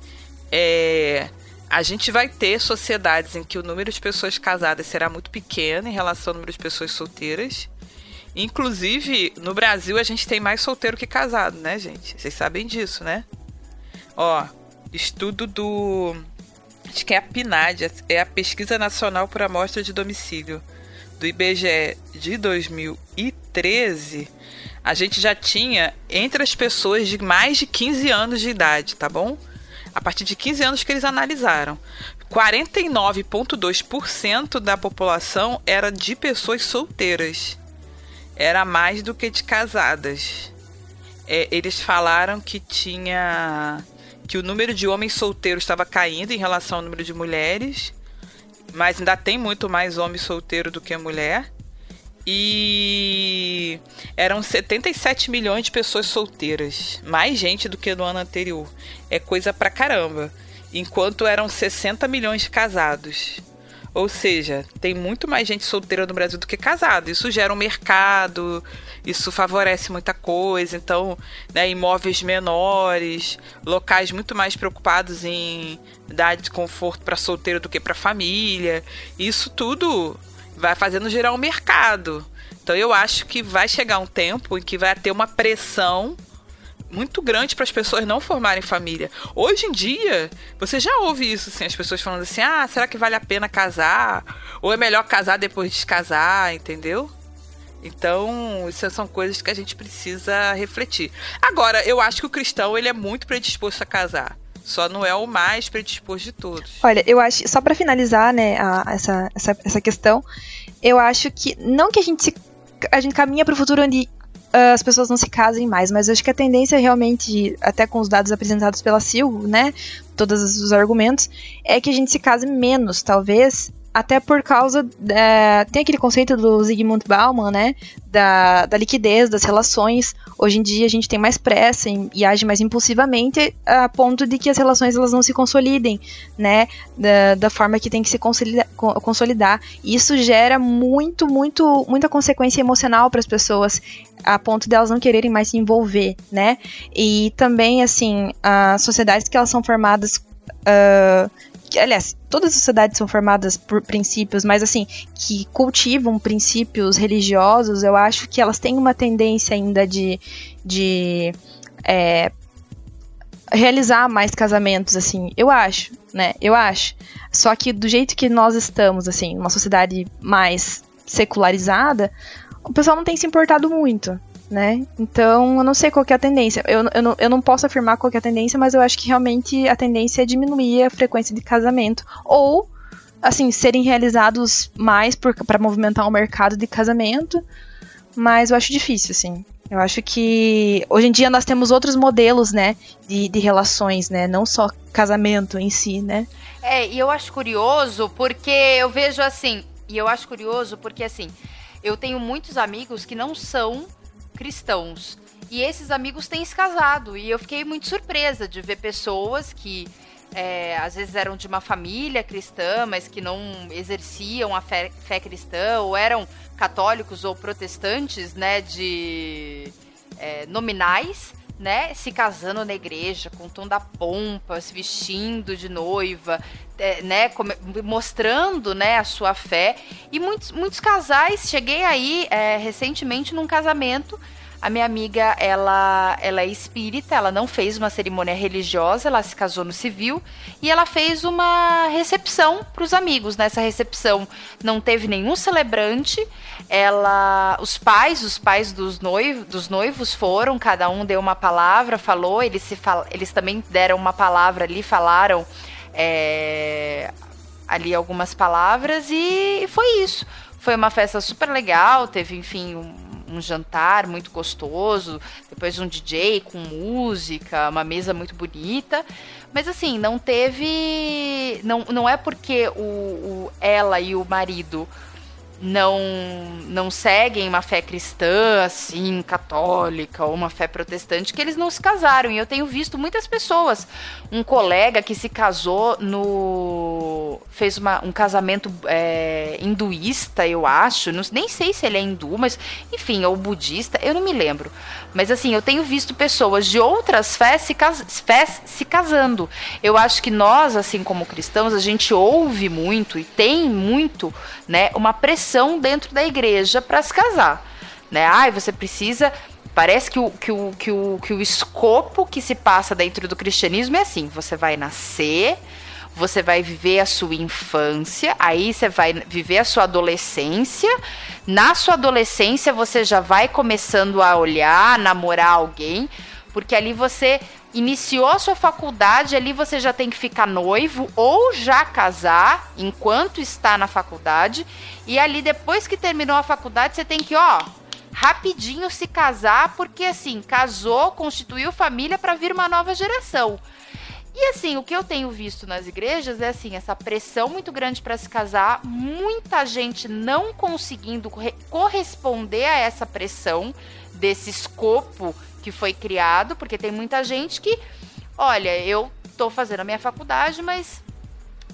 é, a gente vai ter sociedades em que o número de pessoas casadas será muito pequeno em relação ao número de pessoas solteiras. Inclusive, no Brasil a gente tem mais solteiro que casado, né, gente? Vocês sabem disso, né? Ó, estudo do. Acho que é a PNAD, é a Pesquisa Nacional por Amostra de Domicílio do IBGE de 2013, a gente já tinha entre as pessoas de mais de 15 anos de idade, tá bom? A partir de 15 anos que eles analisaram. 49,2% da população era de pessoas solteiras. Era mais do que de casadas. É, eles falaram que tinha. que o número de homens solteiros estava caindo em relação ao número de mulheres mas ainda tem muito mais homem solteiro do que mulher. E eram 77 milhões de pessoas solteiras, mais gente do que no ano anterior. É coisa pra caramba. Enquanto eram 60 milhões de casados. Ou seja, tem muito mais gente solteira no Brasil do que casado. Isso gera um mercado, isso favorece muita coisa. Então, né, imóveis menores, locais muito mais preocupados em dar de conforto para solteiro do que para família. Isso tudo vai fazendo gerar um mercado. Então, eu acho que vai chegar um tempo em que vai ter uma pressão muito grande para as pessoas não formarem família. Hoje em dia, você já ouve isso, assim, as pessoas falando assim: ah, será que vale a pena casar? Ou é melhor casar depois de casar, entendeu? Então, isso são coisas que a gente precisa refletir. Agora, eu acho que o cristão ele é muito predisposto a casar. Só não é o mais predisposto de todos. Olha, eu acho, só para finalizar, né, a, essa, essa, essa questão, eu acho que não que a gente se, a gente caminha para o futuro onde as pessoas não se casem mais, mas acho que a tendência realmente, até com os dados apresentados pela Silvio, né, todos os argumentos, é que a gente se case menos, talvez, até por causa. É, tem aquele conceito do Zygmunt Bauman, né? Da, da liquidez das relações. Hoje em dia a gente tem mais pressa e, e, age mais impulsivamente a ponto de que as relações elas não se consolidem, né? Da, da forma que tem que se consolidar. consolidar. E isso gera muito, muito, muita consequência emocional para as pessoas a ponto de elas não quererem mais se envolver, né? E também, assim, as sociedades que elas são formadas. Uh, aliás, todas as sociedades são formadas por princípios, mas assim, que cultivam princípios religiosos, eu acho que elas têm uma tendência ainda de, de é, realizar mais casamentos, assim, eu acho, né? Eu acho. Só que do jeito que nós estamos, assim, uma sociedade mais secularizada, o pessoal não tem se importado muito né? Então, eu não sei qual é a tendência. Eu, eu, não, eu não posso afirmar qual é a tendência, mas eu acho que realmente a tendência é diminuir a frequência de casamento. Ou, assim, serem realizados mais para movimentar o mercado de casamento. Mas eu acho difícil, assim. Eu acho que hoje em dia nós temos outros modelos, né, de, de relações, né, não só casamento em si, né. É, e eu acho curioso porque eu vejo assim, e eu acho curioso porque assim, eu tenho muitos amigos que não são cristãos. E esses amigos têm se casado. E eu fiquei muito surpresa de ver pessoas que é, às vezes eram de uma família cristã, mas que não exerciam a fé, fé cristã, ou eram católicos ou protestantes, né, de é, nominais, né, se casando na igreja com o tom da pompa, se vestindo de noiva, é, né, mostrando, né, a sua fé. E muitos, muitos casais, cheguei aí é, recentemente num casamento a minha amiga, ela, ela é espírita, ela não fez uma cerimônia religiosa, ela se casou no civil e ela fez uma recepção para os amigos. Nessa recepção não teve nenhum celebrante. Ela, os pais, os pais dos noivos, dos noivos foram, cada um deu uma palavra, falou. Eles se fal, eles também deram uma palavra ali, falaram é, ali algumas palavras e foi isso. Foi uma festa super legal, teve enfim um, um jantar muito gostoso, depois um DJ com música, uma mesa muito bonita. Mas assim, não teve. Não, não é porque o, o ela e o marido não não seguem uma fé cristã, assim, católica, ou uma fé protestante, que eles não se casaram. E eu tenho visto muitas pessoas. Um colega que se casou no. fez uma, um casamento é, hinduísta, eu acho. Não, nem sei se ele é hindu, mas, enfim, ou budista, eu não me lembro. Mas assim, eu tenho visto pessoas de outras fés se, cas fés se casando. Eu acho que nós, assim como cristãos, a gente ouve muito e tem muito, né, uma pressão dentro da igreja para se casar. Né? Ai, você precisa Parece que o, que, o, que, o, que o escopo que se passa dentro do cristianismo é assim: você vai nascer, você vai viver a sua infância, aí você vai viver a sua adolescência. Na sua adolescência, você já vai começando a olhar, namorar alguém, porque ali você iniciou a sua faculdade, ali você já tem que ficar noivo ou já casar enquanto está na faculdade. E ali, depois que terminou a faculdade, você tem que, ó, rapidinho se casar, porque assim, casou, constituiu família para vir uma nova geração. E assim, o que eu tenho visto nas igrejas é assim, essa pressão muito grande para se casar, muita gente não conseguindo corresponder a essa pressão desse escopo que foi criado, porque tem muita gente que, olha, eu tô fazendo a minha faculdade, mas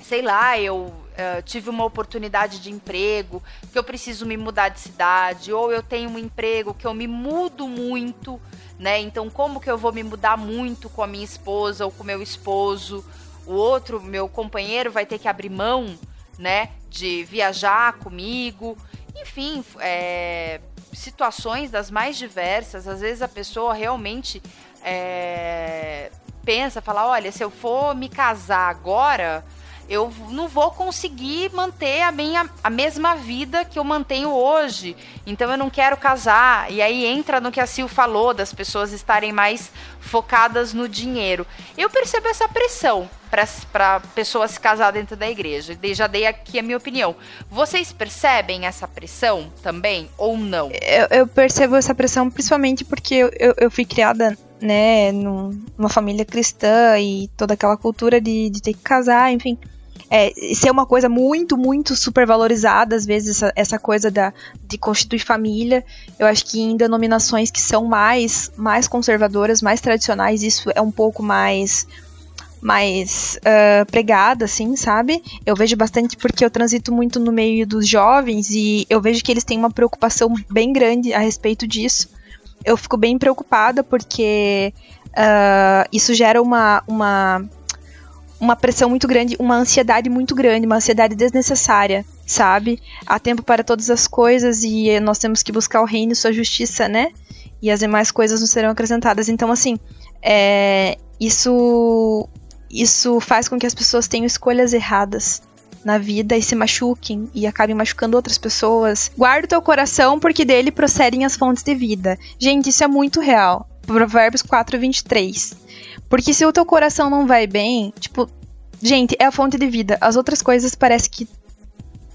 sei lá, eu uh, tive uma oportunidade de emprego, que eu preciso me mudar de cidade, ou eu tenho um emprego que eu me mudo muito né? Então, como que eu vou me mudar muito com a minha esposa ou com meu esposo? O outro, meu companheiro, vai ter que abrir mão, né? De viajar comigo. Enfim, é, situações das mais diversas. Às vezes a pessoa realmente é, pensa, fala: olha, se eu for me casar agora eu não vou conseguir manter a minha a mesma vida que eu mantenho hoje. Então eu não quero casar. E aí entra no que a Sil falou das pessoas estarem mais focadas no dinheiro. Eu percebo essa pressão para pessoas se casar dentro da igreja. Já dei aqui a minha opinião. Vocês percebem essa pressão também ou não? Eu, eu percebo essa pressão principalmente porque eu, eu, eu fui criada né, numa família cristã e toda aquela cultura de, de ter que casar, enfim é, ser uma coisa muito, muito super valorizada, às vezes, essa, essa coisa da, de constituir família. Eu acho que em denominações que são mais, mais conservadoras, mais tradicionais, isso é um pouco mais mais uh, pregada, assim, sabe? Eu vejo bastante porque eu transito muito no meio dos jovens e eu vejo que eles têm uma preocupação bem grande a respeito disso. Eu fico bem preocupada porque uh, isso gera uma, uma uma pressão muito grande, uma ansiedade muito grande, uma ansiedade desnecessária, sabe? Há tempo para todas as coisas e nós temos que buscar o reino e sua justiça, né? E as demais coisas nos serão acrescentadas. Então, assim, é, isso, isso faz com que as pessoas tenham escolhas erradas na vida e se machuquem e acabem machucando outras pessoas. Guarda o teu coração porque dele procedem as fontes de vida. Gente, isso é muito real. Provérbios 4, 23. Porque se o teu coração não vai bem, tipo, gente, é a fonte de vida. As outras coisas parece que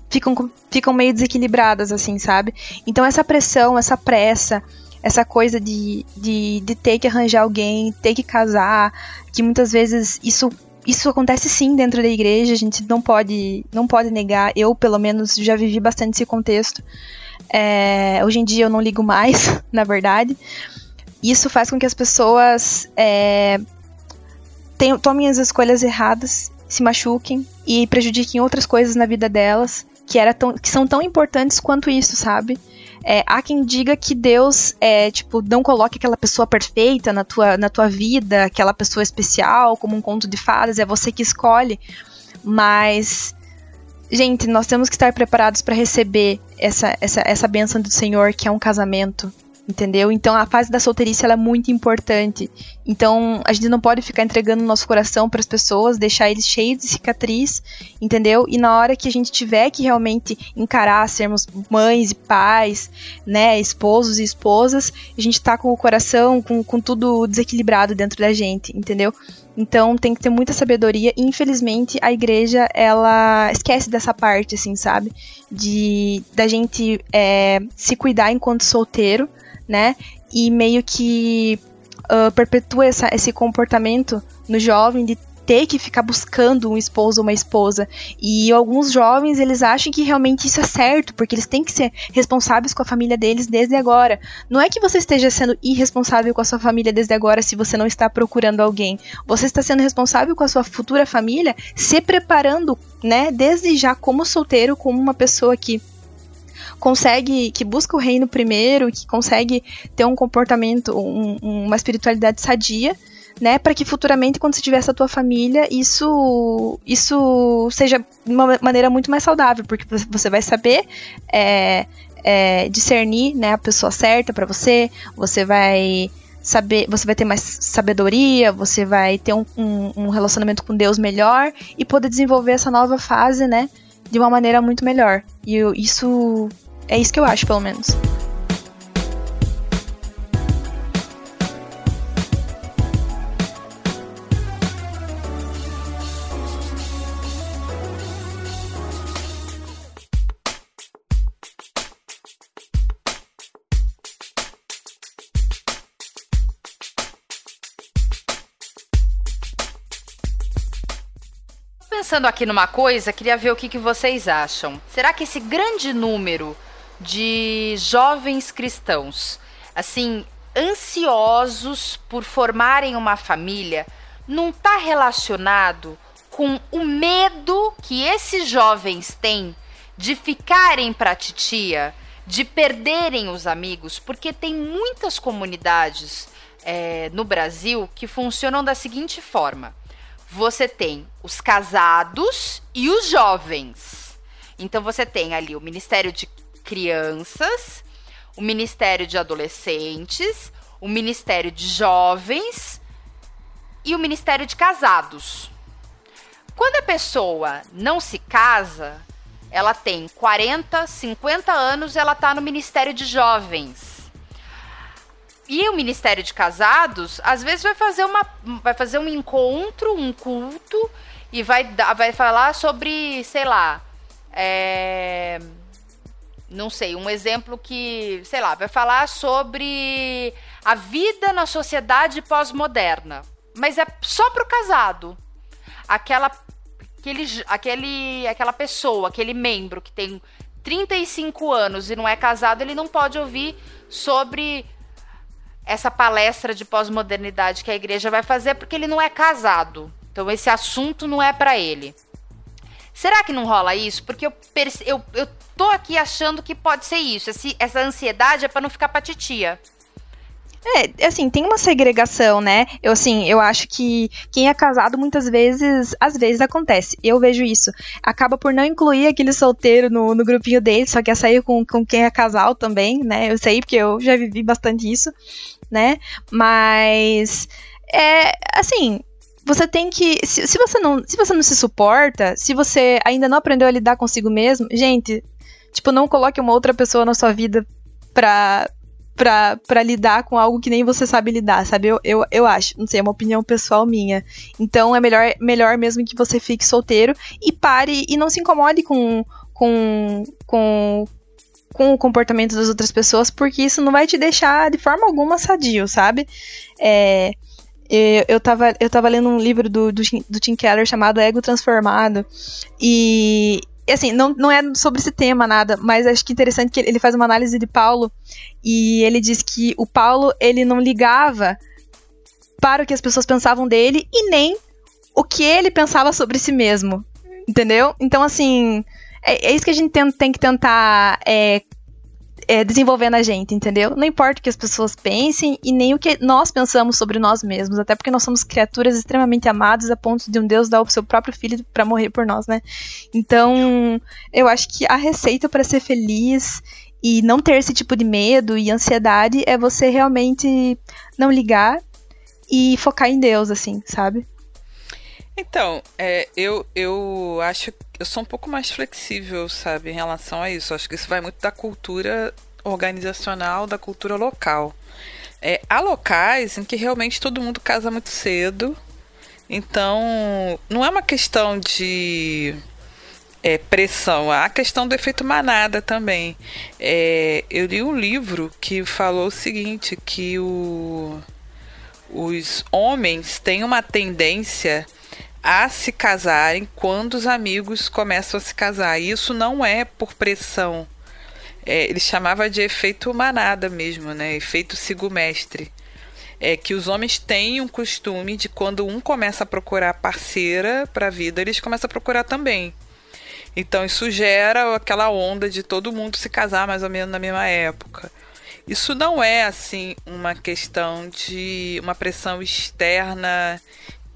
ficam, ficam meio desequilibradas, assim, sabe? Então essa pressão, essa pressa, essa coisa de, de, de ter que arranjar alguém, ter que casar, que muitas vezes isso isso acontece sim dentro da igreja, a gente não pode, não pode negar. Eu, pelo menos, já vivi bastante esse contexto. É, hoje em dia eu não ligo mais, na verdade. Isso faz com que as pessoas é, tenham, tomem as escolhas erradas, se machuquem e prejudiquem outras coisas na vida delas que, era tão, que são tão importantes quanto isso, sabe? É, há quem diga que Deus é, tipo, não coloque aquela pessoa perfeita na tua, na tua vida, aquela pessoa especial, como um conto de fadas, é você que escolhe. Mas, gente, nós temos que estar preparados para receber essa, essa, essa bênção do Senhor, que é um casamento entendeu? Então a fase da solteirice ela é muito importante. Então a gente não pode ficar entregando nosso coração para as pessoas, deixar eles cheios de cicatriz, entendeu? E na hora que a gente tiver que realmente encarar sermos mães e pais, né, esposos e esposas, a gente tá com o coração com, com tudo desequilibrado dentro da gente, entendeu? Então tem que ter muita sabedoria. E, infelizmente, a igreja, ela esquece dessa parte, assim, sabe? De da gente é, se cuidar enquanto solteiro, né? E meio que uh, perpetua essa, esse comportamento no jovem de ter que ficar buscando um esposo ou uma esposa. E alguns jovens, eles acham que realmente isso é certo, porque eles têm que ser responsáveis com a família deles desde agora. Não é que você esteja sendo irresponsável com a sua família desde agora se você não está procurando alguém. Você está sendo responsável com a sua futura família, se preparando, né, desde já como solteiro, como uma pessoa que consegue, que busca o reino primeiro, que consegue ter um comportamento, um, uma espiritualidade sadia, né, para que futuramente quando você tiver essa tua família, isso isso seja de uma maneira muito mais saudável, porque você vai saber é, é, discernir, né, a pessoa certa para você, você vai saber, você vai ter mais sabedoria, você vai ter um, um, um, relacionamento com Deus melhor e poder desenvolver essa nova fase, né, de uma maneira muito melhor. E isso é isso que eu acho, pelo menos. pensando aqui numa coisa, queria ver o que, que vocês acham. Será que esse grande número de jovens cristãos, assim, ansiosos por formarem uma família, não está relacionado com o medo que esses jovens têm de ficarem para titia, de perderem os amigos, porque tem muitas comunidades é, no Brasil que funcionam da seguinte forma: você tem os casados e os jovens. Então você tem ali o Ministério de Crianças, o Ministério de Adolescentes, o Ministério de Jovens e o Ministério de Casados. Quando a pessoa não se casa, ela tem 40, 50 anos, ela está no Ministério de Jovens. E o Ministério de Casados, às vezes, vai fazer, uma, vai fazer um encontro, um culto, e vai, vai falar sobre, sei lá, é, não sei, um exemplo que, sei lá, vai falar sobre a vida na sociedade pós-moderna. Mas é só pro casado. Aquela, aquele, aquele, aquela pessoa, aquele membro que tem 35 anos e não é casado, ele não pode ouvir sobre essa palestra de pós-modernidade que a igreja vai fazer porque ele não é casado. Então esse assunto não é para ele. Será que não rola isso? Porque eu, eu, eu tô aqui achando que pode ser isso. Essa ansiedade é para não ficar pra titia. É, assim, tem uma segregação, né? Eu, assim, eu acho que quem é casado muitas vezes, às vezes acontece. Eu vejo isso. Acaba por não incluir aquele solteiro no, no grupinho dele, só quer sair com, com quem é casal também, né? Eu sei porque eu já vivi bastante isso, né? Mas, é, assim, você tem que. Se, se, você não, se você não se suporta, se você ainda não aprendeu a lidar consigo mesmo, gente, tipo, não coloque uma outra pessoa na sua vida pra, pra, pra lidar com algo que nem você sabe lidar, sabe? Eu, eu, eu acho, não sei, é uma opinião pessoal minha. Então é melhor, melhor mesmo que você fique solteiro e pare e não se incomode com. com. com com o comportamento das outras pessoas, porque isso não vai te deixar de forma alguma sadio, sabe? É, eu, eu, tava, eu tava lendo um livro do, do, do Tim Keller chamado Ego Transformado, e, assim, não, não é sobre esse tema nada, mas acho que interessante que ele faz uma análise de Paulo e ele diz que o Paulo ele não ligava para o que as pessoas pensavam dele e nem o que ele pensava sobre si mesmo, entendeu? Então, assim, é, é isso que a gente tem, tem que tentar é, é, desenvolver na gente, entendeu? Não importa o que as pessoas pensem e nem o que nós pensamos sobre nós mesmos, até porque nós somos criaturas extremamente amadas a ponto de um Deus dar o seu próprio filho para morrer por nós, né? Então, eu acho que a receita para ser feliz e não ter esse tipo de medo e ansiedade é você realmente não ligar e focar em Deus, assim, sabe? Então, é, eu, eu acho eu sou um pouco mais flexível, sabe, em relação a isso. Acho que isso vai muito da cultura organizacional, da cultura local. É, há locais em que realmente todo mundo casa muito cedo Então, não é uma questão de é, pressão, há a questão do efeito manada também. É, eu li um livro que falou o seguinte, que o, os homens têm uma tendência a se casarem quando os amigos começam a se casar. E isso não é por pressão. É, ele chamava de efeito manada mesmo, né? Efeito sigumestre. É que os homens têm um costume de quando um começa a procurar parceira para a vida, eles começam a procurar também. Então isso gera aquela onda de todo mundo se casar mais ou menos na mesma época. Isso não é assim uma questão de uma pressão externa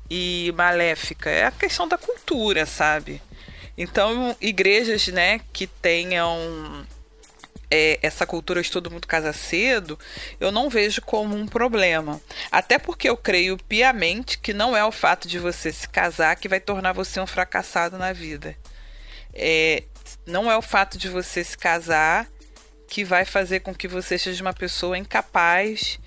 e maléfica, é a questão da cultura, sabe? Então, igrejas, né, que tenham é, essa cultura de todo mundo casa cedo, eu não vejo como um problema. Até porque eu creio piamente que não é o fato de você se casar que vai tornar você um fracassado na vida. É, não é o fato de você se casar que vai fazer com que você seja uma pessoa incapaz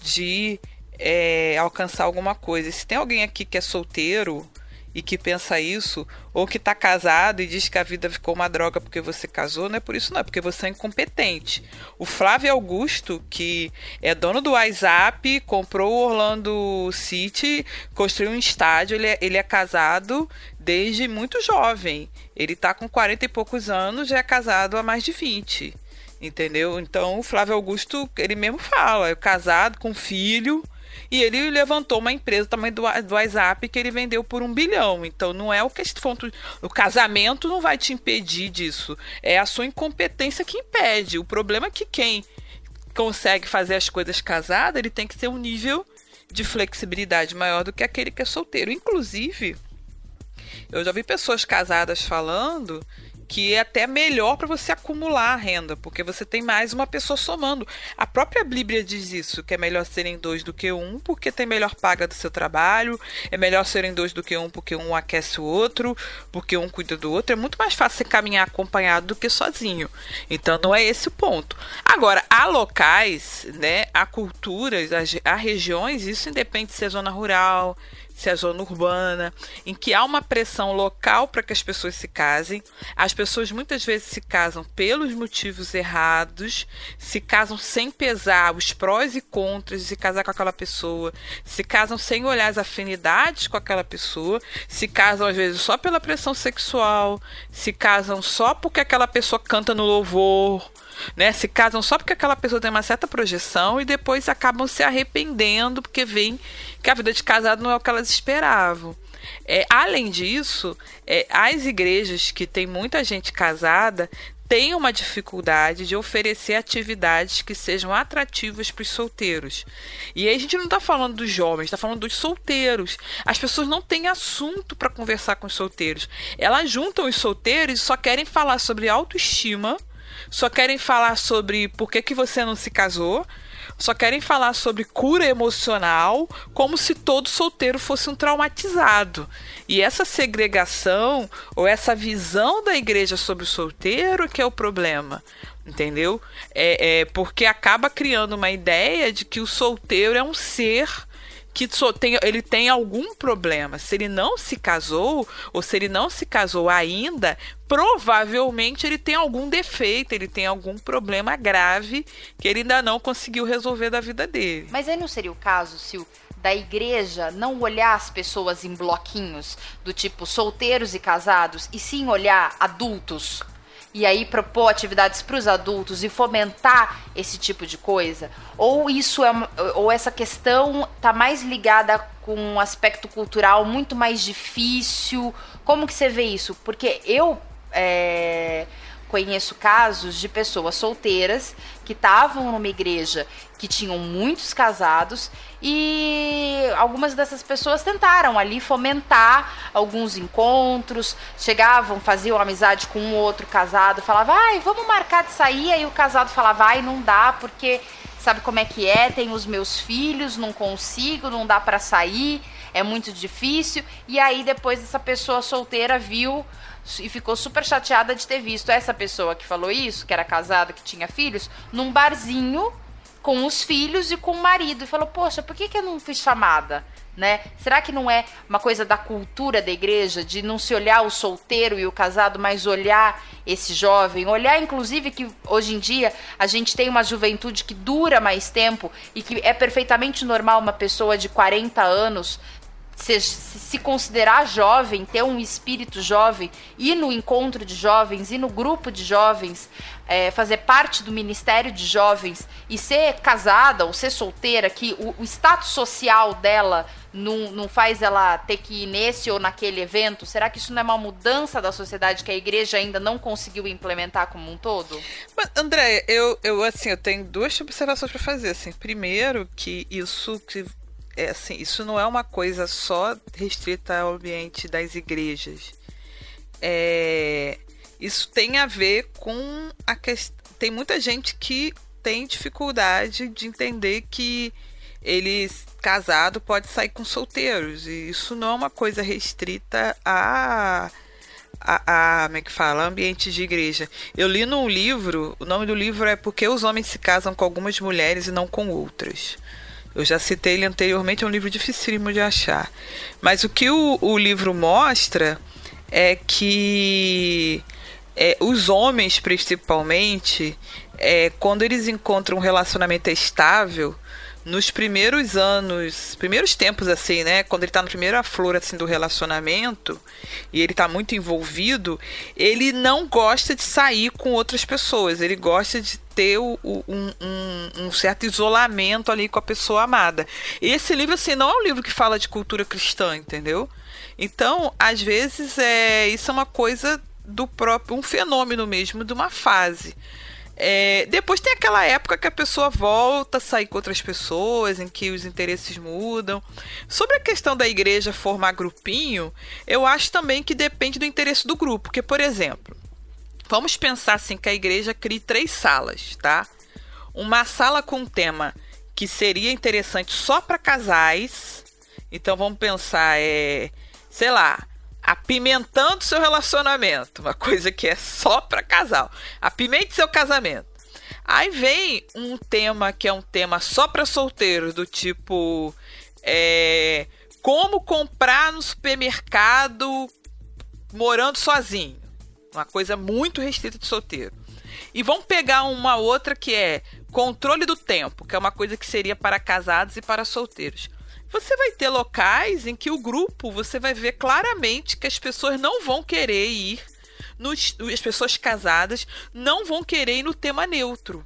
de é, alcançar alguma coisa. Se tem alguém aqui que é solteiro e que pensa isso, ou que está casado e diz que a vida ficou uma droga porque você casou, não é por isso não, é porque você é incompetente. O Flávio Augusto, que é dono do WhatsApp, comprou o Orlando City, construiu um estádio, ele é, ele é casado desde muito jovem. Ele está com 40 e poucos anos, já é casado há mais de 20. Entendeu? Então o Flávio Augusto, ele mesmo fala, é casado com filho, e ele levantou uma empresa tamanho do, do WhatsApp que ele vendeu por um bilhão. Então não é o que o casamento não vai te impedir disso. É a sua incompetência que impede. O problema é que quem consegue fazer as coisas casada, ele tem que ter um nível de flexibilidade maior do que aquele que é solteiro. Inclusive, eu já vi pessoas casadas falando que é até melhor para você acumular a renda, porque você tem mais uma pessoa somando. A própria Bíblia diz isso, que é melhor serem dois do que um, porque tem melhor paga do seu trabalho, é melhor serem dois do que um, porque um aquece o outro, porque um cuida do outro. É muito mais fácil você caminhar acompanhado do que sozinho. Então não é esse o ponto. Agora, há locais, né, há culturas, há regiões, isso independe se é zona rural, se é zona urbana, em que há uma pressão local para que as pessoas se casem. As pessoas muitas vezes se casam pelos motivos errados, se casam sem pesar os prós e contras de se casar com aquela pessoa, se casam sem olhar as afinidades com aquela pessoa, se casam às vezes só pela pressão sexual, se casam só porque aquela pessoa canta no louvor né? Se casam só porque aquela pessoa tem uma certa projeção e depois acabam se arrependendo porque veem que a vida de casado não é o que elas esperavam. É, além disso, é, as igrejas que tem muita gente casada têm uma dificuldade de oferecer atividades que sejam atrativas para os solteiros. E aí a gente não está falando dos jovens, está falando dos solteiros. As pessoas não têm assunto para conversar com os solteiros. Elas juntam os solteiros e só querem falar sobre autoestima só querem falar sobre por que, que você não se casou, só querem falar sobre cura emocional, como se todo solteiro fosse um traumatizado. E essa segregação ou essa visão da igreja sobre o solteiro que é o problema. Entendeu? É, é porque acaba criando uma ideia de que o solteiro é um ser que tem, ele tem algum problema. Se ele não se casou, ou se ele não se casou ainda, provavelmente ele tem algum defeito, ele tem algum problema grave que ele ainda não conseguiu resolver da vida dele. Mas aí não seria o caso se o da igreja não olhar as pessoas em bloquinhos do tipo solteiros e casados e sim olhar adultos e aí propor atividades para os adultos e fomentar esse tipo de coisa? Ou isso é ou essa questão está mais ligada com um aspecto cultural muito mais difícil? Como que você vê isso? Porque eu é, conheço casos de pessoas solteiras que estavam numa igreja que tinham muitos casados e algumas dessas pessoas tentaram ali fomentar alguns encontros, chegavam, faziam amizade com um outro casado, falava, ai, vamos marcar de sair, aí o casado falava, ai, não dá, porque sabe como é que é, tem os meus filhos, não consigo, não dá para sair, é muito difícil, e aí depois essa pessoa solteira viu e ficou super chateada de ter visto essa pessoa que falou isso, que era casada, que tinha filhos, num barzinho com os filhos e com o marido. E falou: Poxa, por que, que eu não fui chamada? Né? Será que não é uma coisa da cultura da igreja de não se olhar o solteiro e o casado, mas olhar esse jovem, olhar inclusive que hoje em dia a gente tem uma juventude que dura mais tempo e que é perfeitamente normal uma pessoa de 40 anos se, se considerar jovem, ter um espírito jovem, ir no encontro de jovens, ir no grupo de jovens, é, fazer parte do ministério de jovens e ser casada ou ser solteira, que o, o status social dela não, não faz ela ter que ir nesse ou naquele evento? Será que isso não é uma mudança da sociedade que a igreja ainda não conseguiu implementar como um todo? Mas, André, eu, eu assim, eu tenho duas observações para fazer. Assim, primeiro, que isso que é assim, isso não é uma coisa só restrita ao ambiente das igrejas. É, isso tem a ver com a questão. Tem muita gente que tem dificuldade de entender que ele casado pode sair com solteiros. E isso não é uma coisa restrita a. A, a, como é que fala? Ambientes de igreja. Eu li num livro, o nome do livro é Porque os Homens se Casam com Algumas Mulheres e Não com Outras. Eu já citei ele anteriormente, é um livro dificílimo de achar. Mas o que o, o livro mostra é que é, os homens, principalmente, é, quando eles encontram um relacionamento estável, nos primeiros anos, primeiros tempos assim, né, quando ele está no primeiro flor assim do relacionamento e ele está muito envolvido, ele não gosta de sair com outras pessoas, ele gosta de ter um, um, um, certo isolamento ali com a pessoa amada. E esse livro assim não é um livro que fala de cultura cristã, entendeu? Então, às vezes é isso é uma coisa do próprio um fenômeno mesmo de uma fase. É, depois tem aquela época que a pessoa volta a sair com outras pessoas, em que os interesses mudam. Sobre a questão da igreja formar grupinho, eu acho também que depende do interesse do grupo. Porque, por exemplo, vamos pensar assim que a igreja crie três salas, tá? Uma sala com tema que seria interessante só para casais. Então vamos pensar, é, sei lá, apimentando seu relacionamento, uma coisa que é só para casal. Apimente seu casamento. Aí vem um tema que é um tema só para solteiros, do tipo é, como comprar no supermercado morando sozinho. Uma coisa muito restrita de solteiro. E vamos pegar uma outra que é controle do tempo, que é uma coisa que seria para casados e para solteiros. Você vai ter locais em que o grupo, você vai ver claramente que as pessoas não vão querer ir, nos, as pessoas casadas não vão querer ir no tema neutro.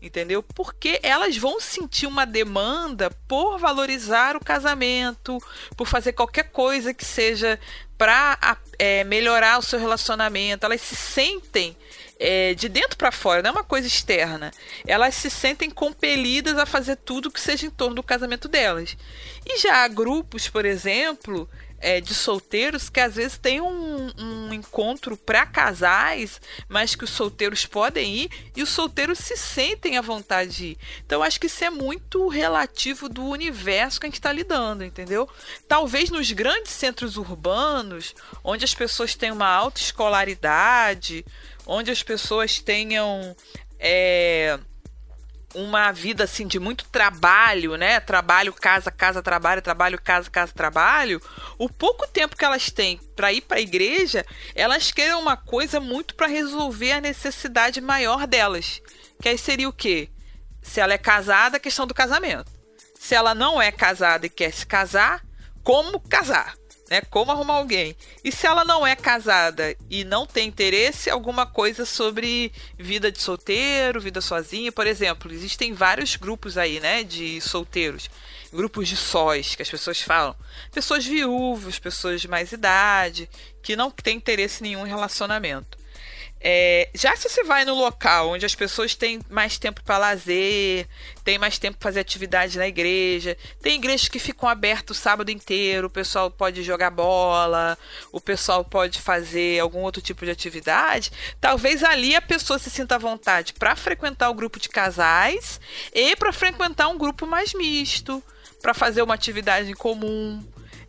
Entendeu? Porque elas vão sentir uma demanda por valorizar o casamento, por fazer qualquer coisa que seja para é, melhorar o seu relacionamento. Elas se sentem é, de dentro para fora, não é uma coisa externa. Elas se sentem compelidas a fazer tudo que seja em torno do casamento delas. E já há grupos, por exemplo, é, de solteiros que às vezes tem um, um encontro para casais, mas que os solteiros podem ir e os solteiros se sentem à vontade de ir. Então acho que isso é muito relativo do universo que a gente está lidando, entendeu? Talvez nos grandes centros urbanos, onde as pessoas têm uma alta escolaridade, onde as pessoas tenham é, uma vida assim de muito trabalho, né? Trabalho, casa, casa, trabalho, trabalho, casa, casa, trabalho. O pouco tempo que elas têm para ir para a igreja, elas querem uma coisa muito para resolver a necessidade maior delas. Que aí seria o quê? Se ela é casada, a questão do casamento. Se ela não é casada e quer se casar, como casar? Né? Como arrumar alguém. E se ela não é casada e não tem interesse, alguma coisa sobre vida de solteiro, vida sozinha, por exemplo, existem vários grupos aí, né, de solteiros, grupos de sós que as pessoas falam, pessoas viúvas, pessoas de mais idade, que não têm interesse nenhum em relacionamento. É, já se você vai no local onde as pessoas têm mais tempo para lazer, tem mais tempo para fazer atividade na igreja, tem igrejas que ficam abertas o sábado inteiro, o pessoal pode jogar bola, o pessoal pode fazer algum outro tipo de atividade, talvez ali a pessoa se sinta à vontade para frequentar o grupo de casais e para frequentar um grupo mais misto, para fazer uma atividade em comum.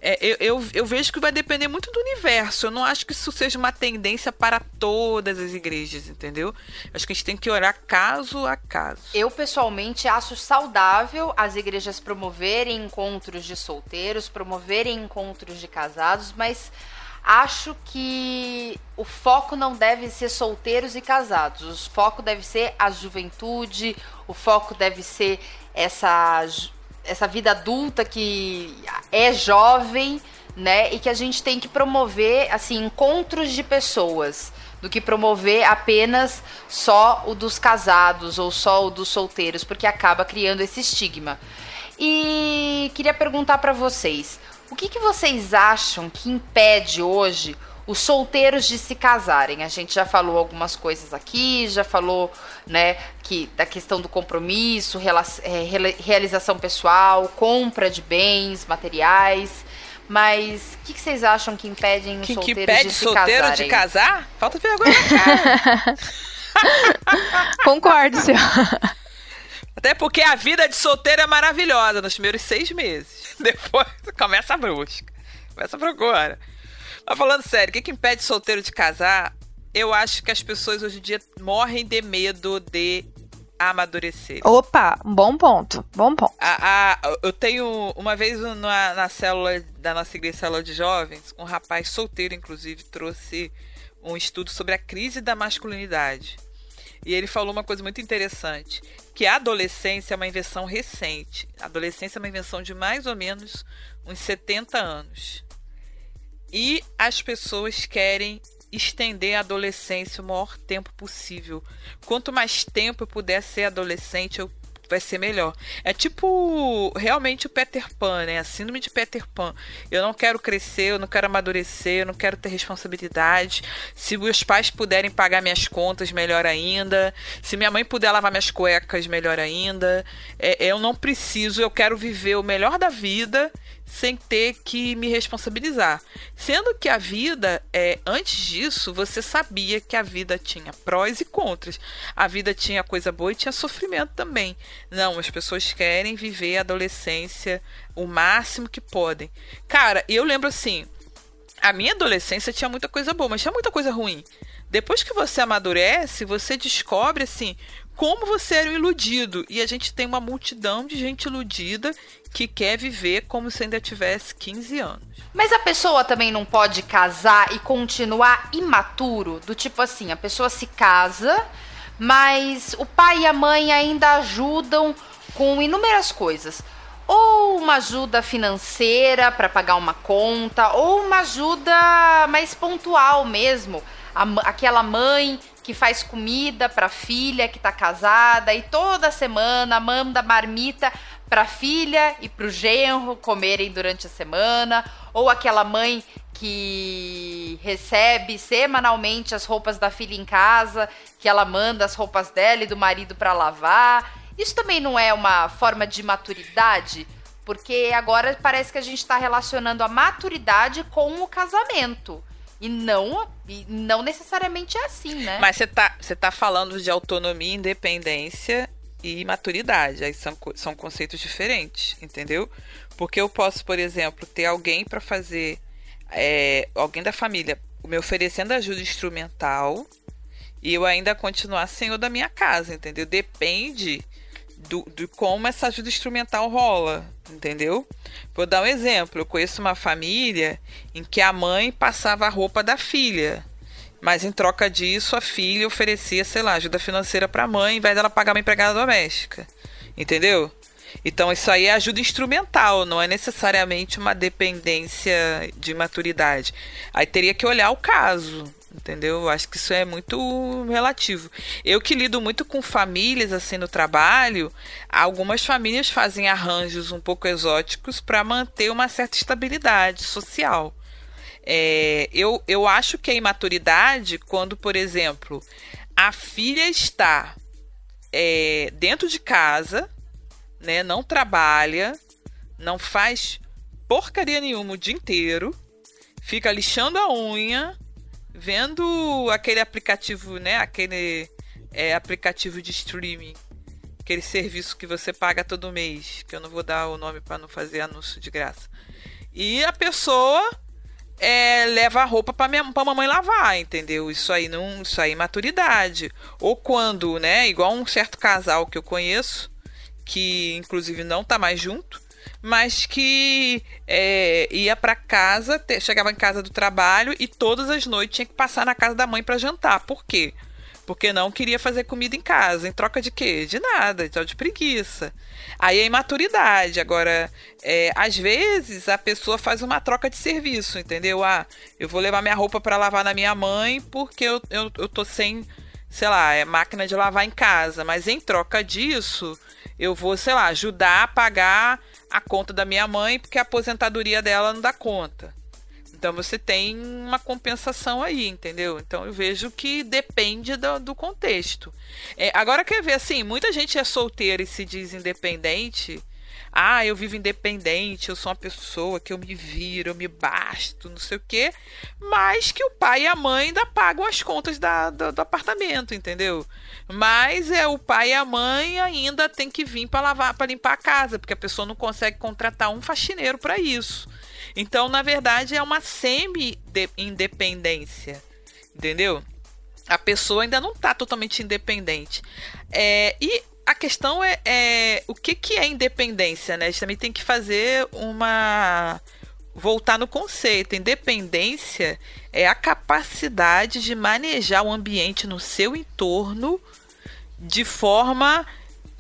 É, eu, eu, eu, vejo que vai depender muito do universo. Eu não acho que isso seja uma tendência para todas as igrejas, entendeu? Acho que a gente tem que orar caso a caso. Eu, pessoalmente, acho saudável as igrejas promoverem encontros de solteiros, promoverem encontros de casados, mas acho que o foco não deve ser solteiros e casados. O foco deve ser a juventude, o foco deve ser essa essa vida adulta que é jovem, né? E que a gente tem que promover, assim, encontros de pessoas, do que promover apenas só o dos casados ou só o dos solteiros, porque acaba criando esse estigma. E queria perguntar para vocês, o que, que vocês acham que impede hoje os solteiros de se casarem. A gente já falou algumas coisas aqui, já falou, né, que da questão do compromisso, é, realização pessoal, compra de bens, materiais. Mas o que, que, vocês acham que impedem os que, solteiros que impede de se solteiro casarem? de casar? Falta vergonha na cara. Concordo, senhor. Até porque a vida de solteiro é maravilhosa nos primeiros seis meses. Depois começa a brusca. Começa por agora. Mas falando sério, o que, que impede solteiro de casar? Eu acho que as pessoas hoje em dia morrem de medo de amadurecer. Opa, bom ponto, bom ponto. A, a, eu tenho, uma vez na, na célula da nossa igreja, célula de jovens, um rapaz solteiro, inclusive, trouxe um estudo sobre a crise da masculinidade. E ele falou uma coisa muito interessante, que a adolescência é uma invenção recente. A adolescência é uma invenção de mais ou menos uns 70 anos. E as pessoas querem estender a adolescência o maior tempo possível. Quanto mais tempo eu puder ser adolescente, eu vai ser melhor. É tipo realmente o Peter Pan, né? A síndrome de Peter Pan. Eu não quero crescer, eu não quero amadurecer, eu não quero ter responsabilidade. Se meus pais puderem pagar minhas contas, melhor ainda. Se minha mãe puder lavar minhas cuecas, melhor ainda. É, eu não preciso, eu quero viver o melhor da vida sem ter que me responsabilizar. Sendo que a vida, é, antes disso, você sabia que a vida tinha prós e contras. A vida tinha coisa boa e tinha sofrimento também. Não, as pessoas querem viver a adolescência o máximo que podem. Cara, eu lembro assim, a minha adolescência tinha muita coisa boa, mas tinha muita coisa ruim. Depois que você amadurece, você descobre assim como você era um iludido. E a gente tem uma multidão de gente iludida que quer viver como se ainda tivesse 15 anos. Mas a pessoa também não pode casar e continuar imaturo? Do tipo assim, a pessoa se casa, mas o pai e a mãe ainda ajudam com inúmeras coisas. Ou uma ajuda financeira para pagar uma conta, ou uma ajuda mais pontual mesmo. A, aquela mãe que faz comida para filha que está casada e toda semana manda marmita para filha e para o genro comerem durante a semana, ou aquela mãe que recebe semanalmente as roupas da filha em casa, que ela manda as roupas dela e do marido para lavar. Isso também não é uma forma de maturidade? Porque agora parece que a gente está relacionando a maturidade com o casamento. E não, e não necessariamente é assim, né? Mas você tá, você tá falando de autonomia, independência e maturidade. Aí são, são conceitos diferentes, entendeu? Porque eu posso, por exemplo, ter alguém para fazer. É, alguém da família me oferecendo ajuda instrumental e eu ainda continuar senhor da minha casa, entendeu? Depende do, como essa ajuda instrumental rola, entendeu? Vou dar um exemplo. Eu conheço uma família em que a mãe passava a roupa da filha, mas em troca disso a filha oferecia, sei lá, ajuda financeira para a mãe, em vez dela pagar uma empregada doméstica, entendeu? Então isso aí é ajuda instrumental, não é necessariamente uma dependência de maturidade. Aí teria que olhar o caso, entendeu? Acho que isso é muito relativo. Eu que lido muito com famílias assim no trabalho, algumas famílias fazem arranjos um pouco exóticos para manter uma certa estabilidade social. É, eu, eu acho que a imaturidade, quando, por exemplo, a filha está é, dentro de casa, né, não trabalha, não faz porcaria nenhuma o dia inteiro, fica lixando a unha, vendo aquele aplicativo, né? Aquele é, aplicativo de streaming, aquele serviço que você paga todo mês, que eu não vou dar o nome para não fazer anúncio de graça. e a pessoa é, leva a roupa para minha pra mamãe lavar, entendeu? Isso aí não, isso aí é maturidade. Ou quando, né, igual um certo casal que eu conheço, que inclusive não tá mais junto, mas que é, ia para casa, te, chegava em casa do trabalho e todas as noites tinha que passar na casa da mãe para jantar. Por quê? Porque não queria fazer comida em casa. Em troca de quê? De nada, então de preguiça. Aí é imaturidade. Agora, é, às vezes a pessoa faz uma troca de serviço, entendeu? Ah, eu vou levar minha roupa para lavar na minha mãe porque eu, eu, eu tô sem, sei lá, é máquina de lavar em casa. Mas em troca disso, eu vou, sei lá, ajudar a pagar a conta da minha mãe porque a aposentadoria dela não dá conta. Então você tem uma compensação aí, entendeu? Então eu vejo que depende do, do contexto. É, agora quer ver assim, muita gente é solteira e se diz independente. Ah, eu vivo independente, eu sou uma pessoa que eu me viro, eu me basto, não sei o quê. Mas que o pai e a mãe ainda pagam as contas da, do, do apartamento, entendeu? Mas é o pai e a mãe ainda tem que vir para lavar, para limpar a casa, porque a pessoa não consegue contratar um faxineiro para isso. Então, na verdade, é uma semi-independência. Entendeu? A pessoa ainda não está totalmente independente. É, e a questão é, é, o que, que é independência, né? A gente também tem que fazer uma. voltar no conceito. Independência é a capacidade de manejar o ambiente no seu entorno de forma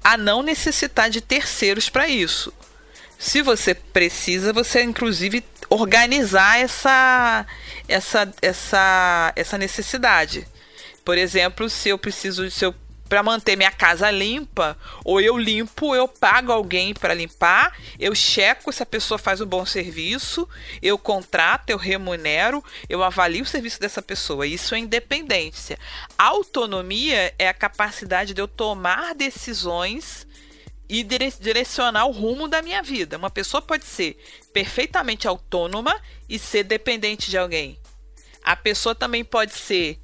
a não necessitar de terceiros para isso. Se você precisa, você inclusive organizar essa essa essa essa necessidade. Por exemplo, se eu preciso, se eu para manter minha casa limpa, ou eu limpo, eu pago alguém para limpar, eu checo se a pessoa faz um bom serviço, eu contrato, eu remunero, eu avalio o serviço dessa pessoa. Isso é independência. Autonomia é a capacidade de eu tomar decisões e direcionar o rumo da minha vida. Uma pessoa pode ser perfeitamente autônoma e ser dependente de alguém. A pessoa também pode ser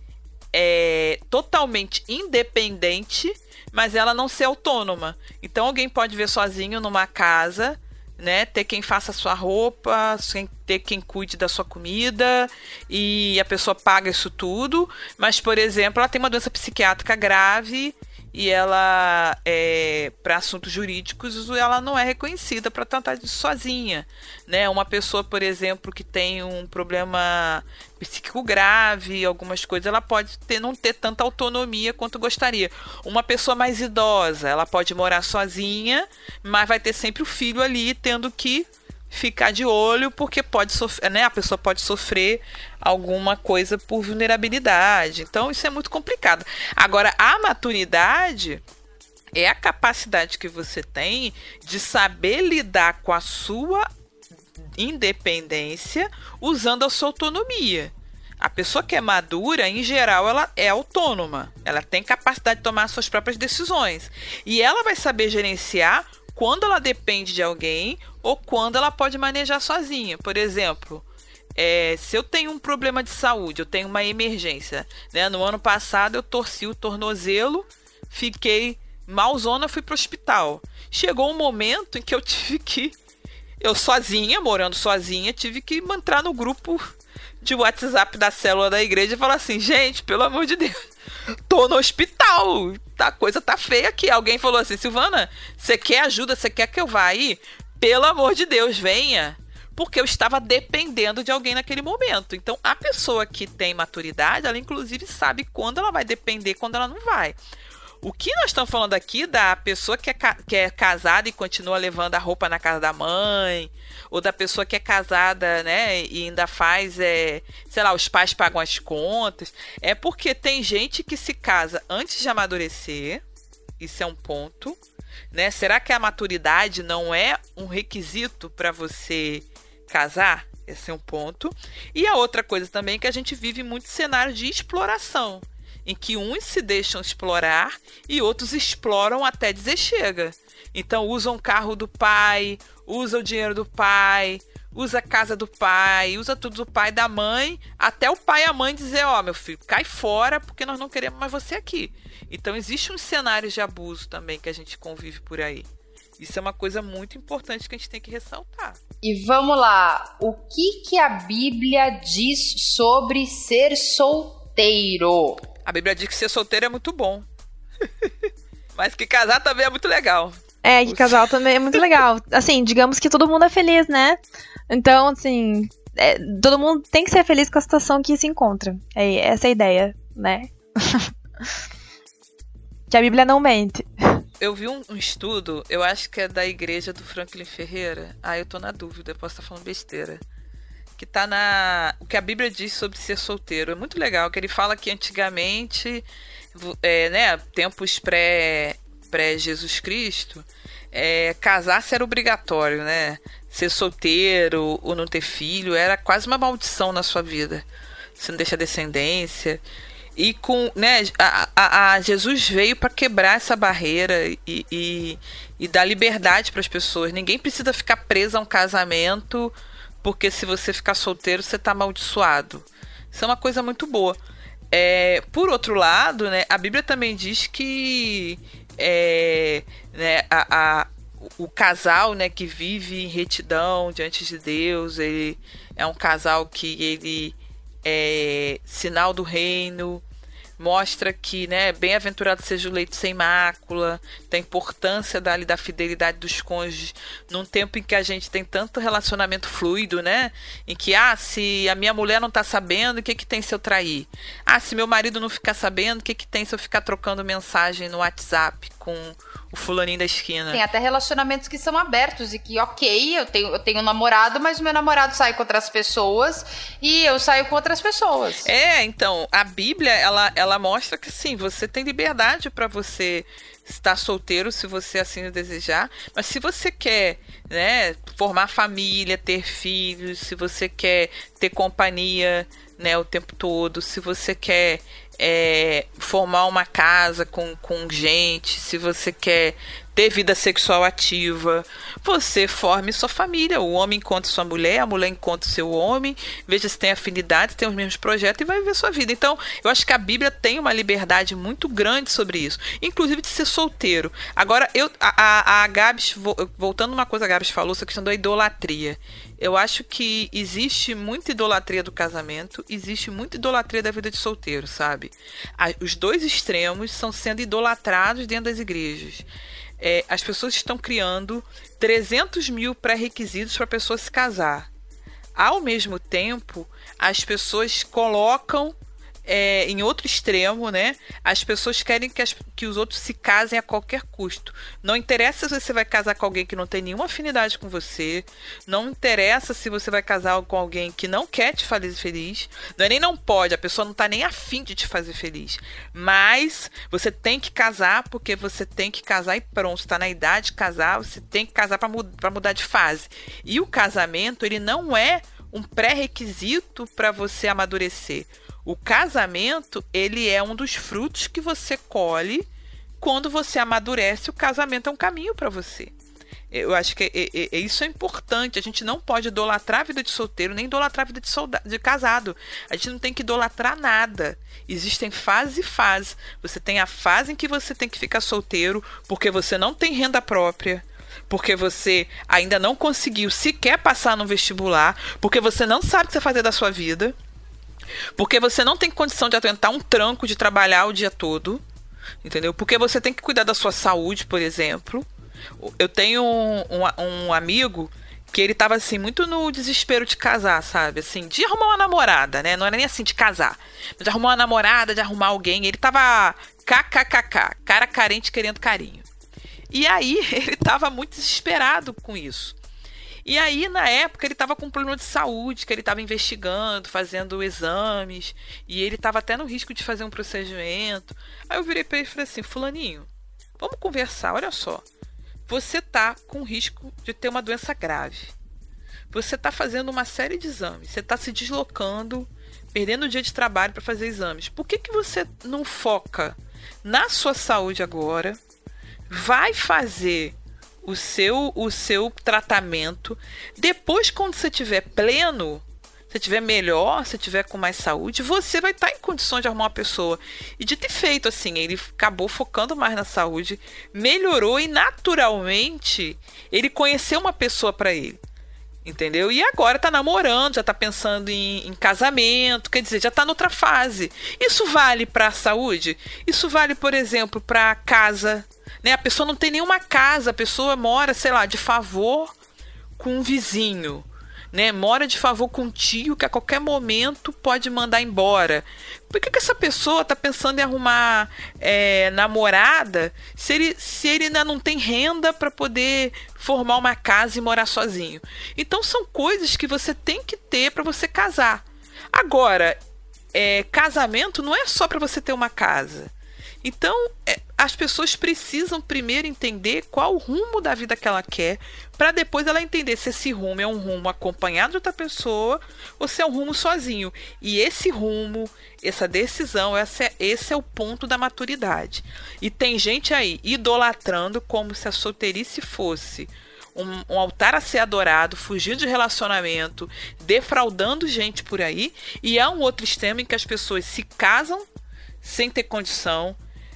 é, totalmente independente, mas ela não ser autônoma. Então alguém pode ver sozinho numa casa, né? Ter quem faça a sua roupa, ter quem cuide da sua comida e a pessoa paga isso tudo. Mas, por exemplo, ela tem uma doença psiquiátrica grave e ela é, para assuntos jurídicos ela não é reconhecida para tratar disso sozinha né uma pessoa por exemplo que tem um problema psíquico grave algumas coisas ela pode ter não ter tanta autonomia quanto gostaria uma pessoa mais idosa ela pode morar sozinha mas vai ter sempre o filho ali tendo que ficar de olho porque pode sofrer, né? A pessoa pode sofrer alguma coisa por vulnerabilidade. Então isso é muito complicado. Agora a maturidade é a capacidade que você tem de saber lidar com a sua independência usando a sua autonomia. A pessoa que é madura, em geral, ela é autônoma. Ela tem capacidade de tomar suas próprias decisões. E ela vai saber gerenciar quando ela depende de alguém ou quando ela pode manejar sozinha. Por exemplo, é, se eu tenho um problema de saúde, eu tenho uma emergência, né? No ano passado eu torci o tornozelo, fiquei malzona, fui pro hospital. Chegou um momento em que eu tive que, eu sozinha, morando sozinha, tive que entrar no grupo de WhatsApp da célula da igreja e falar assim, gente, pelo amor de Deus, tô no hospital, a coisa tá feia aqui. Alguém falou assim, Silvana, você quer ajuda, você quer que eu vá aí? pelo amor de Deus, venha. Porque eu estava dependendo de alguém naquele momento. Então, a pessoa que tem maturidade, ela inclusive sabe quando ela vai depender, quando ela não vai. O que nós estamos falando aqui da pessoa que é, que é casada e continua levando a roupa na casa da mãe, ou da pessoa que é casada, né, e ainda faz, é, sei lá, os pais pagam as contas, é porque tem gente que se casa antes de amadurecer, isso é um ponto, né? Será que a maturidade não é um requisito para você casar? Esse é um ponto. E a outra coisa também é que a gente vive muito cenário de exploração, em que uns se deixam explorar e outros exploram até dizer chega. Então usam o carro do pai, usa o dinheiro do pai, usa a casa do pai, usa tudo do pai da mãe, até o pai e a mãe dizer, ó, oh, meu filho, cai fora porque nós não queremos mais você aqui. Então existe um cenário de abuso também que a gente convive por aí. Isso é uma coisa muito importante que a gente tem que ressaltar. E vamos lá, o que que a Bíblia diz sobre ser solteiro? A Bíblia diz que ser solteiro é muito bom. Mas que casar também é muito legal. É, que casal também é muito legal. Assim, digamos que todo mundo é feliz, né? Então, assim, é, todo mundo tem que ser feliz com a situação que se encontra. É essa é a ideia, né? que a Bíblia não mente. Eu vi um, um, estudo, eu acho que é da igreja do Franklin Ferreira. Ah, eu tô na dúvida, posso estar falando besteira. Que tá na. O que a Bíblia diz sobre ser solteiro. É muito legal, que ele fala que antigamente, é, né, tempos pré pré-Jesus Cristo, é, casar-se era obrigatório, né? Ser solteiro ou não ter filho era quase uma maldição na sua vida. Você não deixa descendência. E com, né, a, a, a Jesus veio para quebrar essa barreira e, e, e dar liberdade para as pessoas. Ninguém precisa ficar preso a um casamento, porque se você ficar solteiro, você está amaldiçoado. Isso é uma coisa muito boa. É, por outro lado, né, a Bíblia também diz que é, né, a, a, o casal né, que vive em retidão diante de Deus, ele é um casal que ele é sinal do reino, mostra que, né, bem-aventurado seja o leito sem mácula, da importância da, da fidelidade dos cônjuges num tempo em que a gente tem tanto relacionamento fluido, né? Em que, ah, se a minha mulher não tá sabendo, o que que tem se eu trair? Ah, se meu marido não ficar sabendo, o que que tem se eu ficar trocando mensagem no WhatsApp com o fulaninho da esquina. Tem até relacionamentos que são abertos e que, ok, eu tenho, eu tenho um namorado, mas meu namorado sai com outras pessoas e eu saio com outras pessoas. É, então, a Bíblia, ela, ela mostra que sim, você tem liberdade para você estar solteiro se você assim o desejar, mas se você quer, né, formar família, ter filhos, se você quer ter companhia, né, o tempo todo, se você quer é, formar uma casa com, com gente, se você quer ter vida sexual ativa, você forme sua família. O homem encontra sua mulher, a mulher encontra seu homem, veja se tem afinidade, tem os mesmos projetos e vai viver sua vida. Então, eu acho que a Bíblia tem uma liberdade muito grande sobre isso, inclusive de ser solteiro. Agora, eu, a, a, a Gabs, voltando uma coisa a Gabs falou, essa questão da idolatria. Eu acho que existe muita idolatria do casamento, existe muita idolatria da vida de solteiro, sabe? Os dois extremos estão sendo idolatrados dentro das igrejas. É, as pessoas estão criando 300 mil pré-requisitos para a pessoa se casar. Ao mesmo tempo, as pessoas colocam é, em outro extremo, né? As pessoas querem que, as, que os outros se casem a qualquer custo. Não interessa se você vai casar com alguém que não tem nenhuma afinidade com você. Não interessa se você vai casar com alguém que não quer te fazer feliz. Não é nem não pode, a pessoa não tá nem afim de te fazer feliz. Mas você tem que casar porque você tem que casar e pronto. Está na idade de casar, você tem que casar para mud mudar de fase. E o casamento, ele não é um pré-requisito para você amadurecer. O casamento, ele é um dos frutos que você colhe quando você amadurece. O casamento é um caminho para você. Eu acho que é, é, é, isso é importante. A gente não pode idolatrar a vida de solteiro, nem idolatrar a vida de, soldado, de casado. A gente não tem que idolatrar nada. Existem fases e fases. Você tem a fase em que você tem que ficar solteiro porque você não tem renda própria, porque você ainda não conseguiu sequer passar no vestibular, porque você não sabe o que você fazer da sua vida. Porque você não tem condição de aguentar um tranco de trabalhar o dia todo. Entendeu? Porque você tem que cuidar da sua saúde, por exemplo. Eu tenho um, um, um amigo que ele tava assim, muito no desespero de casar, sabe? Assim, de arrumar uma namorada, né? Não era nem assim de casar. Mas de arrumar uma namorada, de arrumar alguém. Ele tava kkkk, cara carente querendo carinho. E aí ele tava muito desesperado com isso. E aí, na época, ele estava com um problema de saúde, que ele estava investigando, fazendo exames, e ele estava até no risco de fazer um procedimento. Aí eu virei para ele e falei assim: Fulaninho, vamos conversar, olha só. Você tá com risco de ter uma doença grave. Você está fazendo uma série de exames, você está se deslocando, perdendo o dia de trabalho para fazer exames. Por que, que você não foca na sua saúde agora? Vai fazer o seu o seu tratamento. Depois, quando você tiver pleno, você tiver melhor, se tiver com mais saúde, você vai estar tá em condições de arrumar uma pessoa. E de ter feito assim, ele acabou focando mais na saúde, melhorou e naturalmente ele conheceu uma pessoa para ele. Entendeu? E agora tá namorando, já tá pensando em, em casamento, quer dizer, já tá noutra fase. Isso vale para a saúde? Isso vale, por exemplo, para casa, né? A pessoa não tem nenhuma casa, a pessoa mora, sei lá, de favor com um vizinho né? Mora de favor com um tio que a qualquer momento pode mandar embora. Por que, que essa pessoa está pensando em arrumar é, namorada se ele, se ele ainda não tem renda para poder formar uma casa e morar sozinho? Então são coisas que você tem que ter para você casar. Agora, é, casamento não é só para você ter uma casa. Então, é, as pessoas precisam primeiro entender qual o rumo da vida que ela quer, para depois ela entender se esse rumo é um rumo acompanhado de outra pessoa ou se é um rumo sozinho. E esse rumo, essa decisão, esse é, esse é o ponto da maturidade. E tem gente aí idolatrando como se a solteirice fosse um, um, altar a ser adorado, fugindo de relacionamento, defraudando gente por aí. E há um outro extremo em que as pessoas se casam sem ter condição,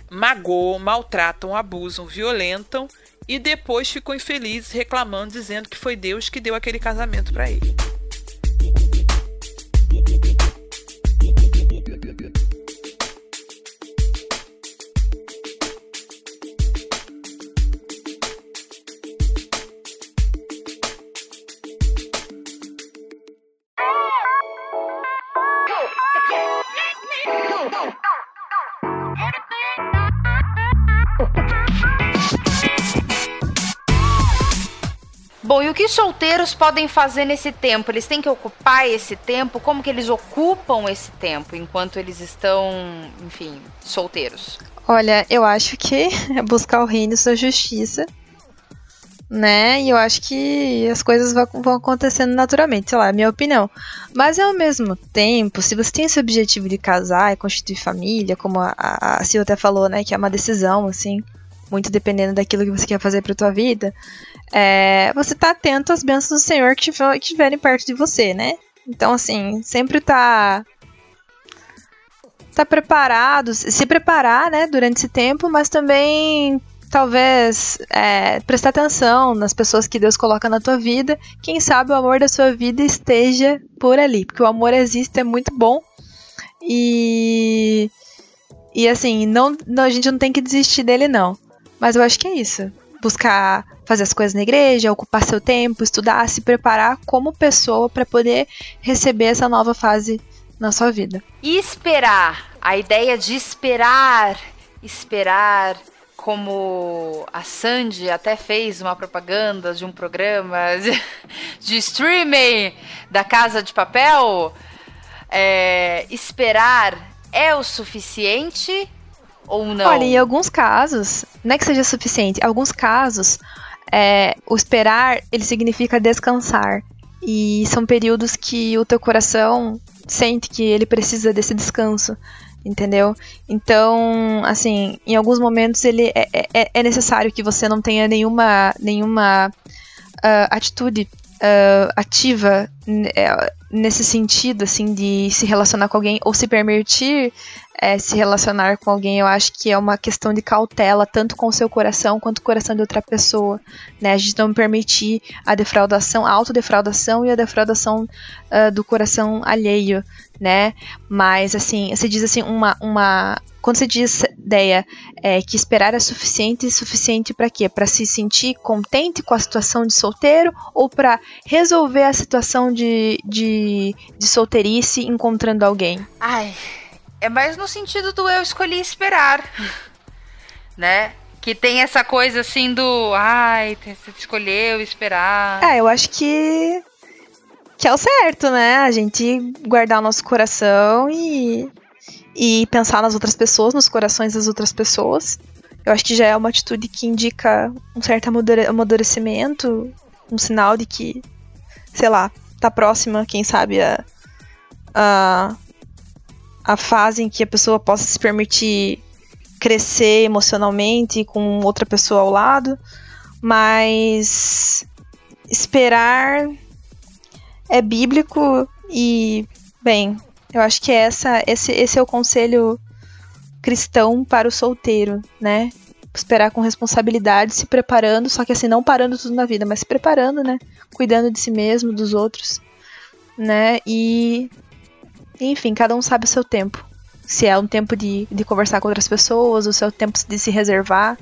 magoam, maltratam, abusam, violentam e depois ficam infelizes, reclamando, dizendo que foi Deus que deu aquele casamento para ele. Que os solteiros podem fazer nesse tempo? Eles têm que ocupar esse tempo? Como que eles ocupam esse tempo enquanto eles estão, enfim, solteiros? Olha, eu acho que é buscar o reino e sua justiça, né? E eu acho que as coisas vão acontecendo naturalmente, sei lá, é a minha opinião. Mas ao mesmo tempo, se você tem esse objetivo de casar e constituir família, como a, a, a Sil até falou, né, que é uma decisão, assim, muito dependendo daquilo que você quer fazer para tua vida, é, você tá atento às bênçãos do Senhor que estiverem perto de você, né? Então, assim, sempre tá tá preparado, se preparar, né, durante esse tempo, mas também talvez é, prestar atenção nas pessoas que Deus coloca na tua vida. Quem sabe o amor da sua vida esteja por ali, porque o amor existe, é muito bom. E e assim, não, não a gente não tem que desistir dele não. Mas eu acho que é isso. Buscar fazer as coisas na igreja, ocupar seu tempo, estudar, se preparar como pessoa para poder receber essa nova fase na sua vida. E esperar, a ideia de esperar, esperar como a Sandy até fez uma propaganda de um programa de, de streaming da Casa de Papel, é, esperar é o suficiente ou não? Olha, em alguns casos, não é que seja suficiente, em alguns casos, é, o esperar, ele significa descansar. E são períodos que o teu coração sente que ele precisa desse descanso, entendeu? Então, assim, em alguns momentos ele é, é, é necessário que você não tenha nenhuma, nenhuma uh, atitude uh, ativa é, nesse sentido, assim, de se relacionar com alguém ou se permitir é, se relacionar com alguém, eu acho que é uma questão de cautela, tanto com o seu coração quanto com o coração de outra pessoa, né? A gente não permitir a defraudação, a autodefraudação e a defraudação uh, do coração alheio, né? Mas, assim, você diz assim, uma, uma quando você diz ideia é, que esperar é suficiente, suficiente para quê? Para se sentir contente com a situação de solteiro ou para resolver a situação de, de, de solteirice encontrando alguém? Ai, é mais no sentido do eu escolhi esperar, né? Que tem essa coisa assim do, ai, você escolheu esperar. É, eu acho que que é o certo, né? A gente guardar o nosso coração e e pensar nas outras pessoas, nos corações das outras pessoas. Eu acho que já é uma atitude que indica um certo amadurecimento, um sinal de que, sei lá, tá próxima, quem sabe, a, a, a fase em que a pessoa possa se permitir crescer emocionalmente com outra pessoa ao lado. Mas esperar é bíblico E, bem, eu acho que essa, esse, esse é o conselho cristão para o solteiro, né? Esperar com responsabilidade, se preparando, só que assim, não parando tudo na vida, mas se preparando, né? Cuidando de si mesmo, dos outros, né? E. Enfim, cada um sabe o seu tempo. Se é um tempo de, de conversar com outras pessoas, o seu tempo de se reservar.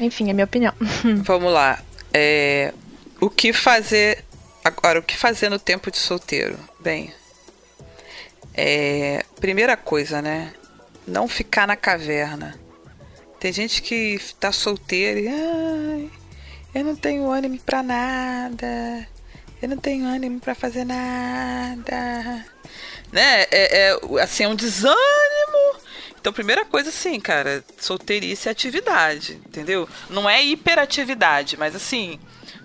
Enfim, é minha opinião. Vamos lá. É, o que fazer. Agora, o que fazer no tempo de solteiro? Bem, é, primeira coisa, né? Não ficar na caverna. Tem gente que tá solteira e. Ai, eu não tenho ânimo pra nada. Eu não tenho ânimo pra fazer nada. Né? É, é, assim, é um desânimo. Então, primeira coisa, assim, cara, solteirice é atividade, entendeu? Não é hiperatividade, mas assim,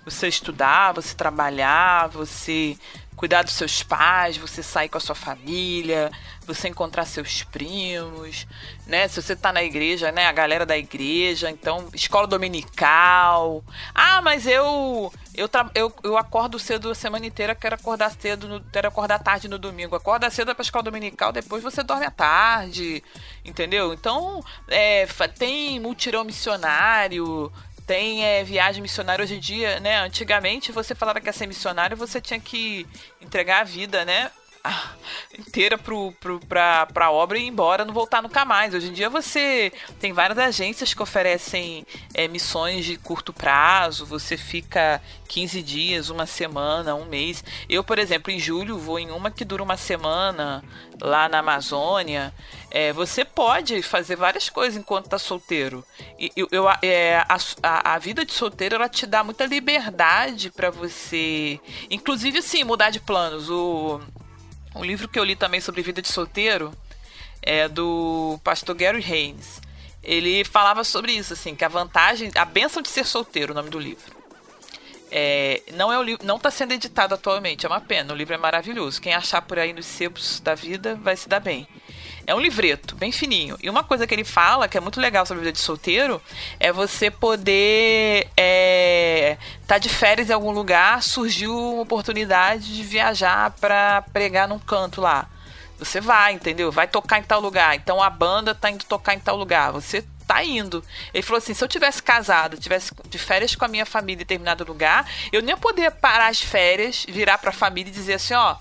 você estudar, você trabalhar, você cuidar dos seus pais, você sair com a sua família, você encontrar seus primos, né? Se você tá na igreja, né? A galera da igreja, então, escola dominical. Ah, mas eu eu, eu, eu acordo cedo a semana inteira, quero acordar cedo, no, quero acordar tarde no domingo. Acorda cedo pra escola dominical, depois você dorme à tarde, entendeu? Então, é, tem multirão missionário, tem é, viagem missionária hoje em dia, né? Antigamente você falava que ia ser missionário, você tinha que entregar a vida, né? Inteira pro, pro, pra, pra obra e ir embora, não voltar nunca mais. Hoje em dia você tem várias agências que oferecem é, missões de curto prazo, você fica 15 dias, uma semana, um mês. Eu, por exemplo, em julho vou em uma que dura uma semana lá na Amazônia. É, você pode fazer várias coisas enquanto tá solteiro. E, eu, eu é, a, a, a, vida de solteiro ela te dá muita liberdade para você, inclusive assim, mudar de planos. O um livro que eu li também sobre vida de solteiro é do pastor Gary Haynes. Ele falava sobre isso, assim, que a vantagem, a benção de ser solteiro, o nome do livro. É, não é o não está sendo editado atualmente, é uma pena. O livro é maravilhoso. Quem achar por aí nos sebos da vida vai se dar bem. É um livreto, bem fininho. E uma coisa que ele fala, que é muito legal sobre a vida de solteiro, é você poder é, tá de férias em algum lugar, surgiu uma oportunidade de viajar para pregar num canto lá. Você vai, entendeu? Vai tocar em tal lugar. Então a banda tá indo tocar em tal lugar. Você tá indo. Ele falou assim: se eu tivesse casado, tivesse de férias com a minha família em determinado lugar, eu nem ia poder parar as férias, virar pra família e dizer assim: ó,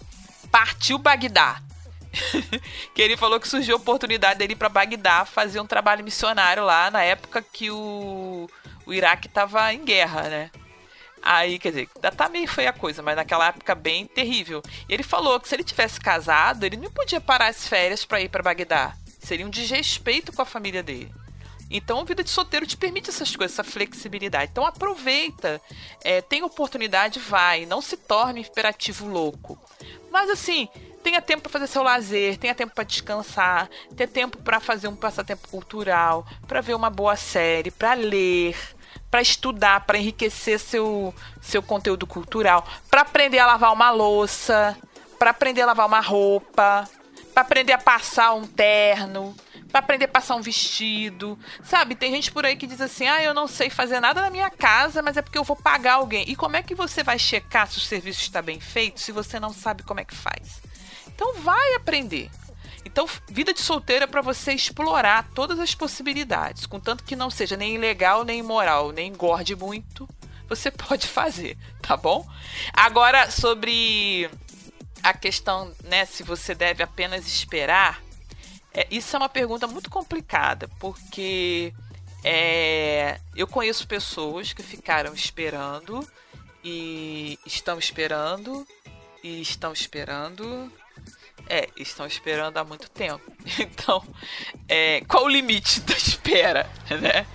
partiu Bagdá. que ele falou que surgiu a oportunidade dele ir para Bagdá fazer um trabalho missionário lá na época que o, o Iraque estava em guerra, né? Aí, quer dizer, ainda tá meio feia a coisa, mas naquela época bem terrível. E ele falou que se ele tivesse casado, ele não podia parar as férias para ir para Bagdá. Seria um desrespeito com a família dele. Então, a vida de solteiro te permite essas coisas, essa flexibilidade. Então, aproveita, é, tem oportunidade, vai. Não se torne imperativo louco. Mas, assim, tenha tempo para fazer seu lazer, tenha tempo para descansar, tenha tempo para fazer um passatempo cultural, para ver uma boa série, para ler, para estudar, para enriquecer seu seu conteúdo cultural, para aprender a lavar uma louça, para aprender a lavar uma roupa, para aprender a passar um terno, para aprender a passar um vestido. Sabe, tem gente por aí que diz assim: "Ah, eu não sei fazer nada na minha casa, mas é porque eu vou pagar alguém". E como é que você vai checar se o serviço está bem feito se você não sabe como é que faz? Então vai aprender. Então, vida de solteiro é para você explorar todas as possibilidades, contanto que não seja nem ilegal, nem imoral, nem engorde muito, você pode fazer, tá bom? Agora, sobre a questão, né, se você deve apenas esperar, é, isso é uma pergunta muito complicada, porque é, eu conheço pessoas que ficaram esperando e estão esperando e estão esperando é, estão esperando há muito tempo. Então, é, qual o limite da espera, né?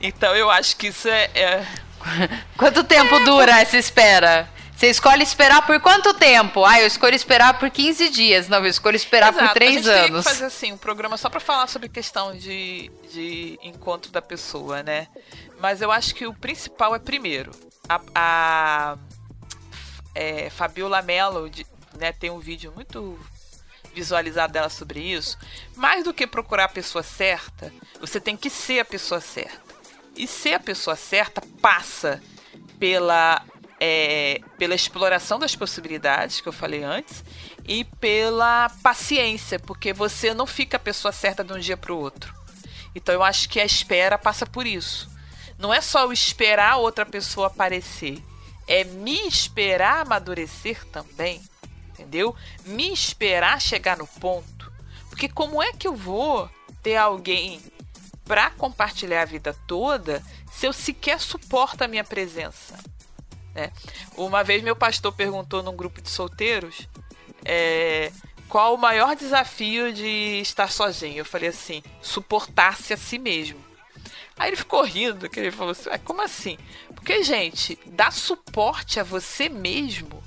Então eu acho que isso é. é... Quanto tempo dura essa espera? Você escolhe esperar por quanto tempo? Ah, eu escolho esperar por 15 dias. Não, eu escolho esperar Exato. por 3 anos. A gente que fazer assim, um programa só para falar sobre questão de, de encontro da pessoa, né? Mas eu acho que o principal é primeiro. A, a é, Fabiola Mello né, tem um vídeo muito visualizar dela sobre isso, mais do que procurar a pessoa certa, você tem que ser a pessoa certa. E ser a pessoa certa passa pela é, pela exploração das possibilidades que eu falei antes e pela paciência, porque você não fica a pessoa certa de um dia para o outro. Então eu acho que a espera passa por isso. Não é só o esperar outra pessoa aparecer, é me esperar amadurecer também, Me esperar chegar no ponto. Porque como é que eu vou ter alguém para compartilhar a vida toda se eu sequer suporto a minha presença? Né? Uma vez meu pastor perguntou num grupo de solteiros é, qual o maior desafio de estar sozinho. Eu falei assim, suportar-se a si mesmo. Aí ele ficou rindo, que ele falou assim, como assim? Porque, gente, dar suporte a você mesmo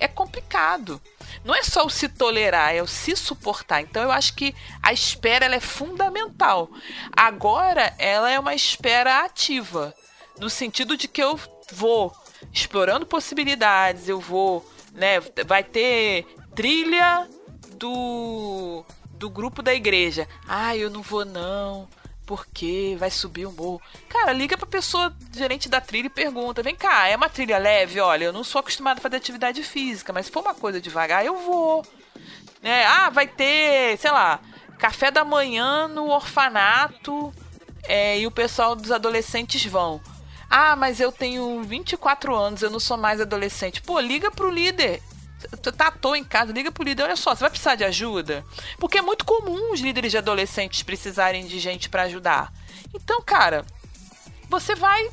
é complicado. Não é só o se tolerar, é o se suportar. Então eu acho que a espera é fundamental. Agora ela é uma espera ativa, no sentido de que eu vou explorando possibilidades, eu vou, né, vai ter trilha do do grupo da igreja. Ah, eu não vou não. Porque vai subir o morro. Cara, liga pra pessoa gerente da trilha e pergunta: vem cá, é uma trilha leve? Olha, eu não sou acostumado a fazer atividade física, mas se for uma coisa devagar, eu vou. Né? Ah, vai ter, sei lá, café da manhã no orfanato é, e o pessoal dos adolescentes vão. Ah, mas eu tenho 24 anos, eu não sou mais adolescente. Pô, liga pro líder. Tu tá à toa em casa, liga pro líder. Olha só, você vai precisar de ajuda? Porque é muito comum os líderes de adolescentes precisarem de gente para ajudar. Então, cara, você vai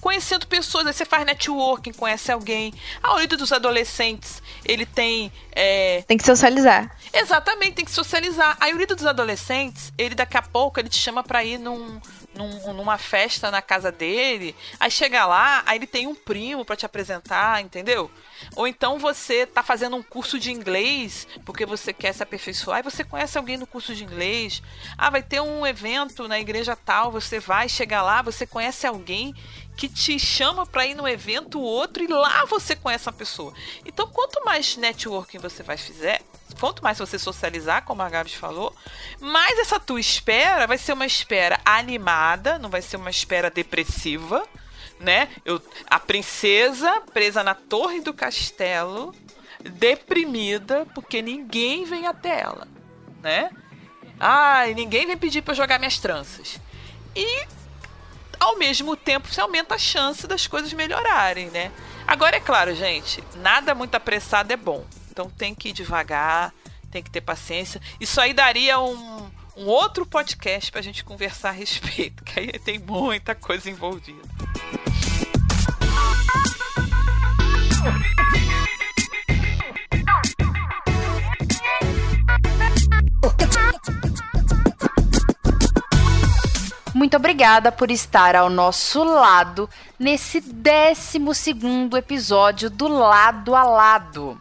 conhecendo pessoas, aí você faz networking, conhece alguém. A maioria dos adolescentes, ele tem. É... Tem que socializar. Exatamente, tem que socializar. A maioria dos adolescentes, ele daqui a pouco, ele te chama pra ir num, num, numa festa na casa dele, aí chega lá, aí ele tem um primo para te apresentar, entendeu? Ou então você tá fazendo um curso de inglês porque você quer se aperfeiçoar e você conhece alguém no curso de inglês. Ah, vai ter um evento na igreja tal, você vai, chega lá, você conhece alguém que te chama para ir no evento outro e lá você conhece a pessoa. Então, quanto mais networking você vai fizer, quanto mais você socializar, como a Gabs falou, mais essa tua espera vai ser uma espera animada, não vai ser uma espera depressiva, né? Eu, a princesa presa na torre do castelo, deprimida, porque ninguém vem até ela, né? Ai, ninguém vem pedir para jogar minhas tranças. E ao mesmo tempo você aumenta a chance das coisas melhorarem, né? Agora é claro, gente, nada muito apressado é bom. Então tem que ir devagar, tem que ter paciência. Isso aí daria um, um outro podcast para a gente conversar a respeito, que aí tem muita coisa envolvida. Muito obrigada por estar ao nosso lado nesse 12 episódio do Lado a Lado.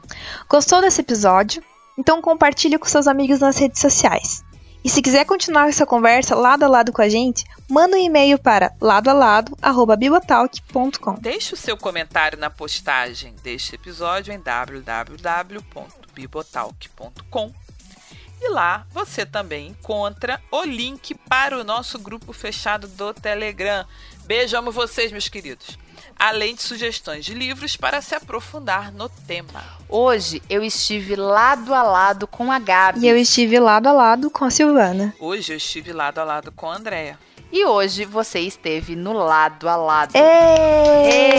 Gostou desse episódio? Então compartilhe com seus amigos nas redes sociais. E se quiser continuar essa conversa lado a lado com a gente, manda um e-mail para ladoalado@bibotalk.com. Deixe o seu comentário na postagem deste episódio em www.bibotalk.com e lá você também encontra o link para o nosso grupo fechado do Telegram. Beijo, amo vocês, meus queridos. Além de sugestões de livros para se aprofundar no tema. Hoje eu estive lado a lado com a Gabi. E eu estive lado a lado com a Silvana. Hoje eu estive lado a lado com a Andrea. E hoje você esteve no lado a lado. Êêêê!